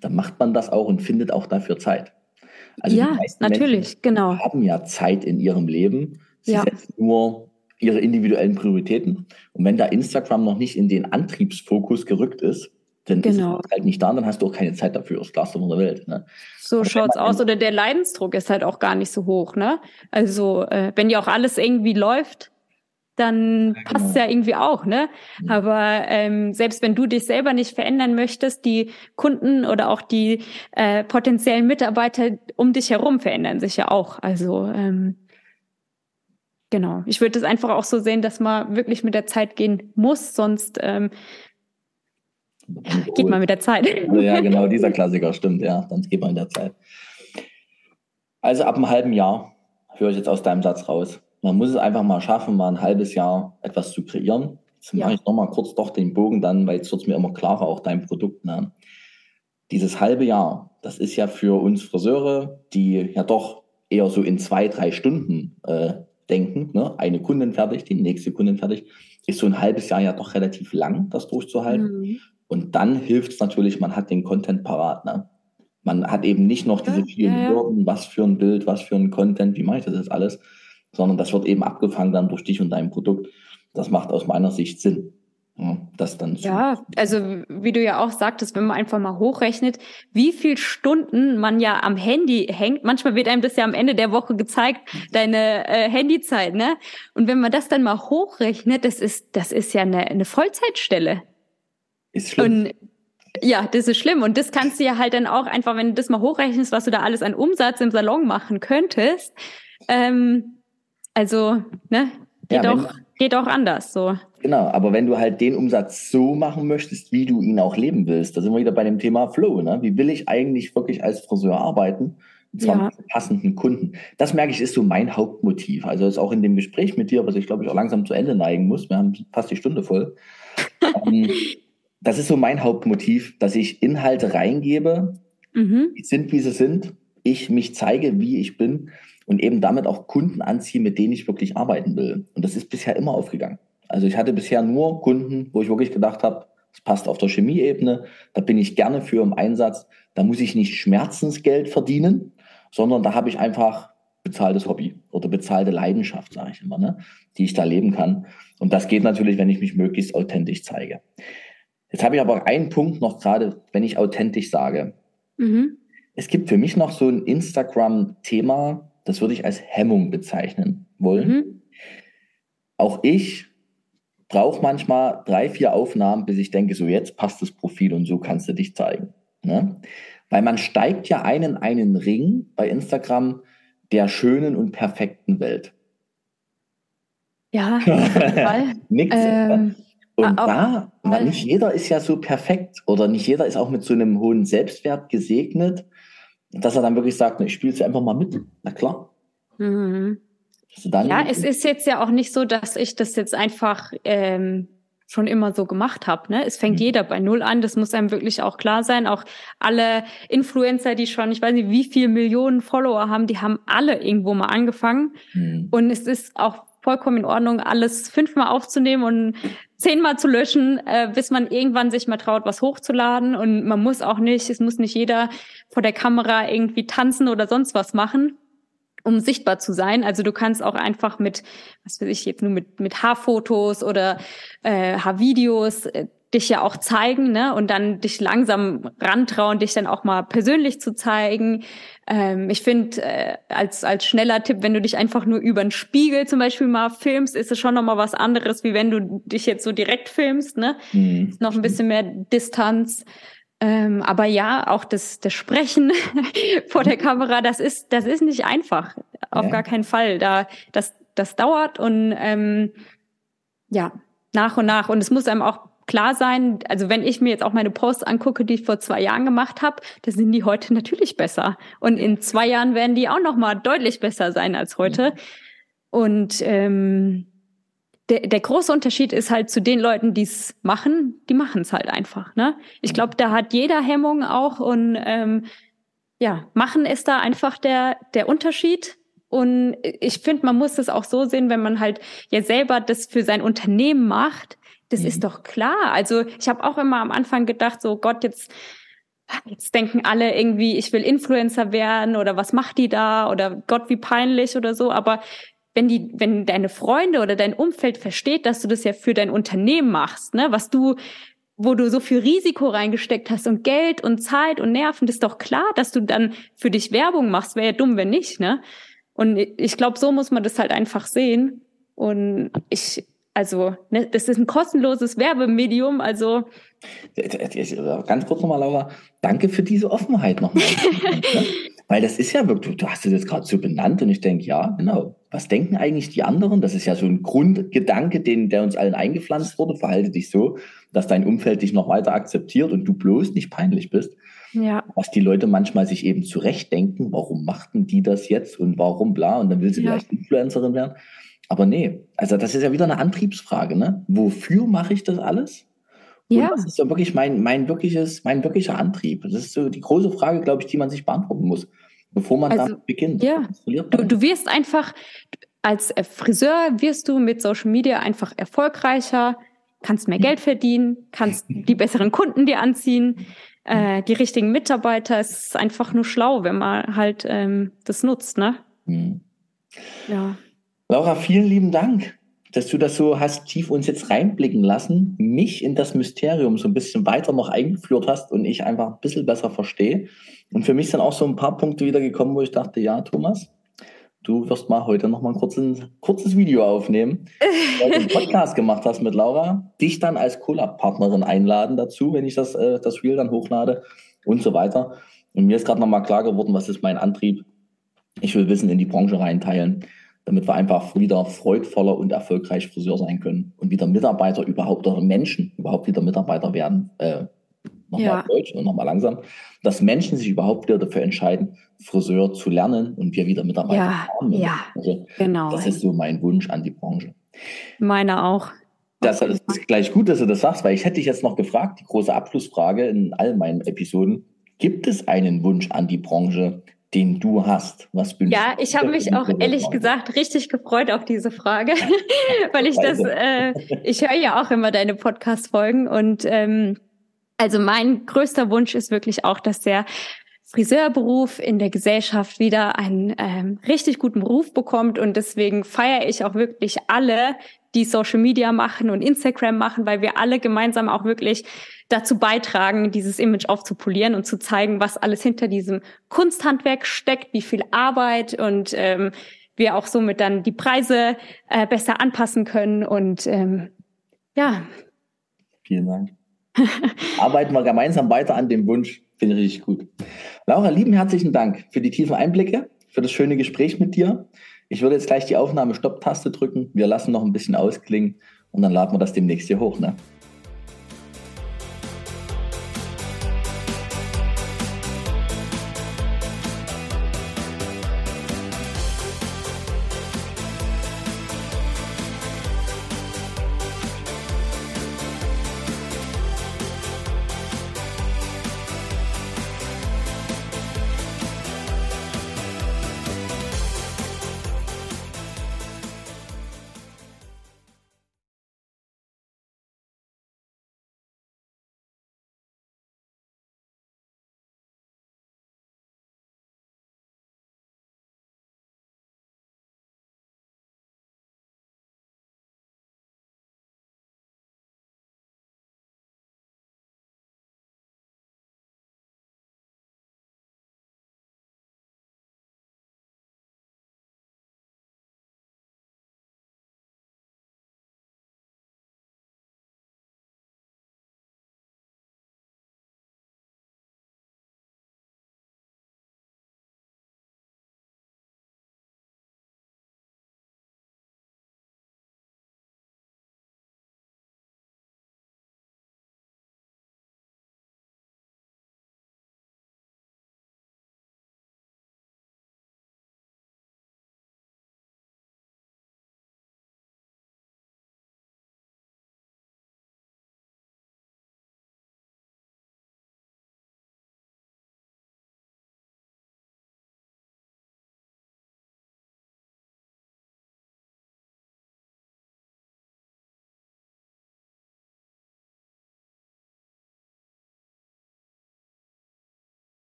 dann macht man das auch und findet auch dafür Zeit. Also die ja, meisten natürlich, Menschen genau. haben ja Zeit in ihrem Leben. Sie Ja. setzen nur ihre individuellen Prioritäten. Und wenn da Instagram noch nicht in den Antriebsfokus gerückt ist, Dann genau. ist es halt nicht da, dann hast du auch keine Zeit dafür, das Klarste von der Welt. Ne? So schaut's aus. Oder der Leidensdruck ist halt auch gar nicht so hoch, ne? Also, äh, wenn ja auch alles irgendwie läuft, dann ja, passt es genau. ja irgendwie auch, ne? Ja. Aber ähm, selbst wenn du dich selber nicht verändern möchtest, die Kunden oder auch die äh, potenziellen Mitarbeiter um dich herum verändern sich ja auch. Also ähm, genau. Ich würde es einfach auch so sehen, dass man wirklich mit der Zeit gehen muss, sonst ähm, geht man mit der Zeit. (laughs) Ja, genau, dieser (laughs) Klassiker, stimmt, ja, dann geht man mit der Zeit. Also ab einem halben Jahr höre ich jetzt aus deinem Satz raus. Man muss es einfach mal schaffen, mal ein halbes Jahr etwas zu kreieren. Jetzt ja. mache ich nochmal kurz doch den Bogen dann, weil jetzt wird es mir immer klarer, auch dein Produkt. Ne? Dieses halbe Jahr, das ist ja für uns Friseure, die ja doch eher so in zwei, drei Stunden äh, denken, ne? eine Kundin fertig, die nächste Kundin fertig, ist so ein halbes Jahr ja doch relativ lang, das durchzuhalten. Mhm. Und dann hilft es natürlich, man hat den Content parat. Ne? Man hat eben nicht noch diese vielen ja, ja. Hürden, was für ein Bild, was für ein Content, wie mache ich das jetzt alles, sondern das wird eben abgefangen dann durch dich und dein Produkt. Das macht aus meiner Sicht Sinn. Das dann ja, also wie du ja auch sagtest, wenn man einfach mal hochrechnet, wie viel Stunden man ja am Handy hängt. Manchmal wird einem das ja am Ende der Woche gezeigt, deine äh, Handyzeit, ne? Und wenn man das dann mal hochrechnet, das ist, das ist ja eine, eine Vollzeitstelle. Ist schlimm. Und ja, das ist schlimm. Und das kannst du ja halt dann auch einfach, wenn du das mal hochrechnest, was du da alles an Umsatz im Salon machen könntest. Ähm, also, ne, geht, ja, auch, geht auch anders so. Genau, aber wenn du halt den Umsatz so machen möchtest, wie du ihn auch leben willst, da sind wir wieder bei dem Thema Flow. Ne? Wie will ich eigentlich wirklich als Friseur arbeiten? Und zwar ja. mit passenden Kunden. Das merke ich, ist so mein Hauptmotiv. Also ist auch in dem Gespräch mit dir, was ich glaube ich auch langsam zu Ende neigen muss. Wir haben fast die Stunde voll. (laughs) ähm, das ist so mein Hauptmotiv, dass ich Inhalte reingebe, mhm. die sind, wie sie sind. Ich mich zeige, wie ich bin und eben damit auch Kunden anziehe, mit denen ich wirklich arbeiten will. Und das ist bisher immer aufgegangen. Also ich hatte bisher nur Kunden, wo ich wirklich gedacht habe, es passt auf der Chemieebene, da bin ich gerne für im Einsatz, da muss ich nicht Schmerzensgeld verdienen, sondern da habe ich einfach bezahltes Hobby oder bezahlte Leidenschaft, sage ich immer, ne, die ich da leben kann. Und das geht natürlich, wenn ich mich möglichst authentisch zeige. Jetzt habe ich aber einen Punkt noch gerade, wenn ich authentisch sage. Mhm. Es gibt für mich noch so ein Instagram-Thema, das würde ich als Hemmung bezeichnen wollen. Mhm. Auch ich brauche manchmal drei, vier Aufnahmen, bis ich denke, so jetzt passt das Profil und so kannst du dich zeigen. Ne? Weil man steigt ja einen einen Ring bei Instagram der schönen und perfekten Welt. Ja, auf jeden Fall. Nix. Ähm, und ah, da, nicht jeder ist ja so perfekt oder nicht jeder ist auch mit so einem hohen Selbstwert gesegnet, dass er dann wirklich sagt, ich spiele es einfach mal mit. Na klar. Mhm. Ja, es ist jetzt ja auch nicht so, dass ich das jetzt einfach ähm, schon immer so gemacht habe. Ne? Es fängt mhm. jeder bei Null an. Das muss einem wirklich auch klar sein. Auch alle Influencer, die schon, ich weiß nicht, wie viele Millionen Follower haben, die haben alle irgendwo mal angefangen. Mhm. Und es ist auch vollkommen in Ordnung, alles fünfmal aufzunehmen und zehnmal zu löschen, äh, bis man irgendwann sich mal traut, was hochzuladen. Und man muss auch nicht, es muss nicht jeder vor der Kamera irgendwie tanzen oder sonst was machen, um sichtbar zu sein. Also du kannst auch einfach mit, was weiß ich jetzt nur mit, mit Haarfotos oder äh, Haarvideos äh, dich ja auch zeigen, ne? Und dann dich langsam rantrauen, dich dann auch mal persönlich zu zeigen. Ähm, ich finde, äh, als, als schneller Tipp, wenn du dich einfach nur über einen Spiegel zum Beispiel mal filmst, ist es schon nochmal was anderes, wie wenn du dich jetzt so direkt filmst, ne? Mhm. Noch ein bisschen mehr Distanz. Ähm, aber ja, auch das, das Sprechen (laughs) vor der Kamera, das ist, das ist nicht einfach. Auf ja. gar keinen Fall. Da, das, das dauert und ähm, ja, nach und nach. Und es muss einem auch klar sein, also wenn ich mir jetzt auch meine Posts angucke, die ich vor zwei Jahren gemacht habe, da sind die heute natürlich besser. Und in zwei Jahren werden die auch noch mal deutlich besser sein als heute. Und ähm, der, der große Unterschied ist halt zu den Leuten, die es machen, die machen es halt einfach. Ne? Ich glaube, da hat jeder Hemmung auch und ähm, ja, machen ist da einfach der, der Unterschied. Und ich finde, man muss es auch so sehen, wenn man halt ja selber das für sein Unternehmen macht, das mhm. ist doch klar. Also ich habe auch immer am Anfang gedacht, so Gott, jetzt, jetzt denken alle irgendwie, ich will Influencer werden oder was macht die da oder Gott, wie peinlich oder so. Aber wenn die, wenn deine Freunde oder dein Umfeld versteht, dass du das ja für dein Unternehmen machst, ne, was du wo du so viel Risiko reingesteckt hast und Geld und Zeit und Nerven, das ist doch klar, dass du dann für dich Werbung machst. Wäre ja dumm, wenn nicht, ne? Und ich glaube, so muss man das halt einfach sehen. Und ich, also, ne, das ist ein kostenloses Werbemedium, also. (laughs) Ganz kurz nochmal, Laura, danke für diese Offenheit nochmal. (laughs) Weil das ist ja wirklich, du hast es jetzt gerade so benannt und ich denke, ja, genau. Was denken eigentlich die anderen? Das ist ja so ein Grundgedanke, den, der uns allen eingepflanzt wurde. Verhalte dich so, dass dein Umfeld dich noch weiter akzeptiert und du bloß nicht peinlich bist. Ja. Was die Leute manchmal sich eben zurechtdenken, warum machten die das jetzt und warum bla und dann will sie ja. vielleicht Influencerin werden. Aber nee, also das ist ja wieder eine Antriebsfrage, ne? Wofür mache ich das alles? Und ja. das ist ja wirklich mein, mein wirkliches, mein wirklicher Antrieb. Das ist so die große Frage, glaube ich, die man sich beantworten muss, bevor man also, damit beginnt. Ja. Du, du wirst einfach, als Friseur wirst du mit Social Media einfach erfolgreicher, kannst mehr Geld verdienen, kannst (laughs) die besseren Kunden dir anziehen, äh, die richtigen Mitarbeiter. Es ist einfach nur schlau, wenn man halt ähm, das nutzt, ne? Mhm. Ja. Laura, vielen lieben Dank dass du das so hast tief uns jetzt reinblicken lassen, mich in das Mysterium so ein bisschen weiter noch eingeführt hast und ich einfach ein bisschen besser verstehe. Und für mich sind auch so ein paar Punkte wieder gekommen, wo ich dachte, ja, Thomas, du wirst mal heute noch mal ein kurzes, kurzes Video aufnehmen, weil du einen (laughs) Podcast gemacht hast mit Laura, dich dann als Collab-Partnerin einladen dazu, wenn ich das, äh, das Reel dann hochlade und so weiter. Und mir ist gerade noch mal klar geworden, was ist mein Antrieb. Ich will Wissen in die Branche reinteilen damit wir einfach wieder freudvoller und erfolgreich Friseur sein können und wieder Mitarbeiter überhaupt oder Menschen überhaupt wieder Mitarbeiter werden. Äh, nochmal ja. Deutsch und nochmal langsam, dass Menschen sich überhaupt wieder dafür entscheiden, Friseur zu lernen und wir wieder Mitarbeiter ja, haben. Ja, also, genau. Das ist so mein Wunsch an die Branche. Meiner auch. Das, das ist gleich gut, dass du das sagst, weil ich hätte dich jetzt noch gefragt, die große Abschlussfrage in all meinen Episoden. Gibt es einen Wunsch an die Branche, den du hast? Was Ja, ich habe mich auch ehrlich machen? gesagt richtig gefreut auf diese Frage, (laughs) weil ich das, äh, ich höre ja auch immer deine Podcast-Folgen und ähm, also mein größter Wunsch ist wirklich auch, dass der Friseurberuf in der Gesellschaft wieder einen ähm, richtig guten Beruf bekommt und deswegen feiere ich auch wirklich alle, die Social Media machen und Instagram machen, weil wir alle gemeinsam auch wirklich dazu beitragen, dieses Image aufzupolieren und zu zeigen, was alles hinter diesem Kunsthandwerk steckt, wie viel Arbeit und ähm, wir auch somit dann die Preise äh, besser anpassen können und ähm, ja. Vielen Dank. (laughs) Arbeiten wir gemeinsam weiter an dem Wunsch. Finde ich richtig gut. Laura, lieben herzlichen Dank für die tiefen Einblicke, für das schöne Gespräch mit dir. Ich würde jetzt gleich die Aufnahme-Stopp-Taste drücken. Wir lassen noch ein bisschen ausklingen und dann laden wir das demnächst hier hoch. Ne?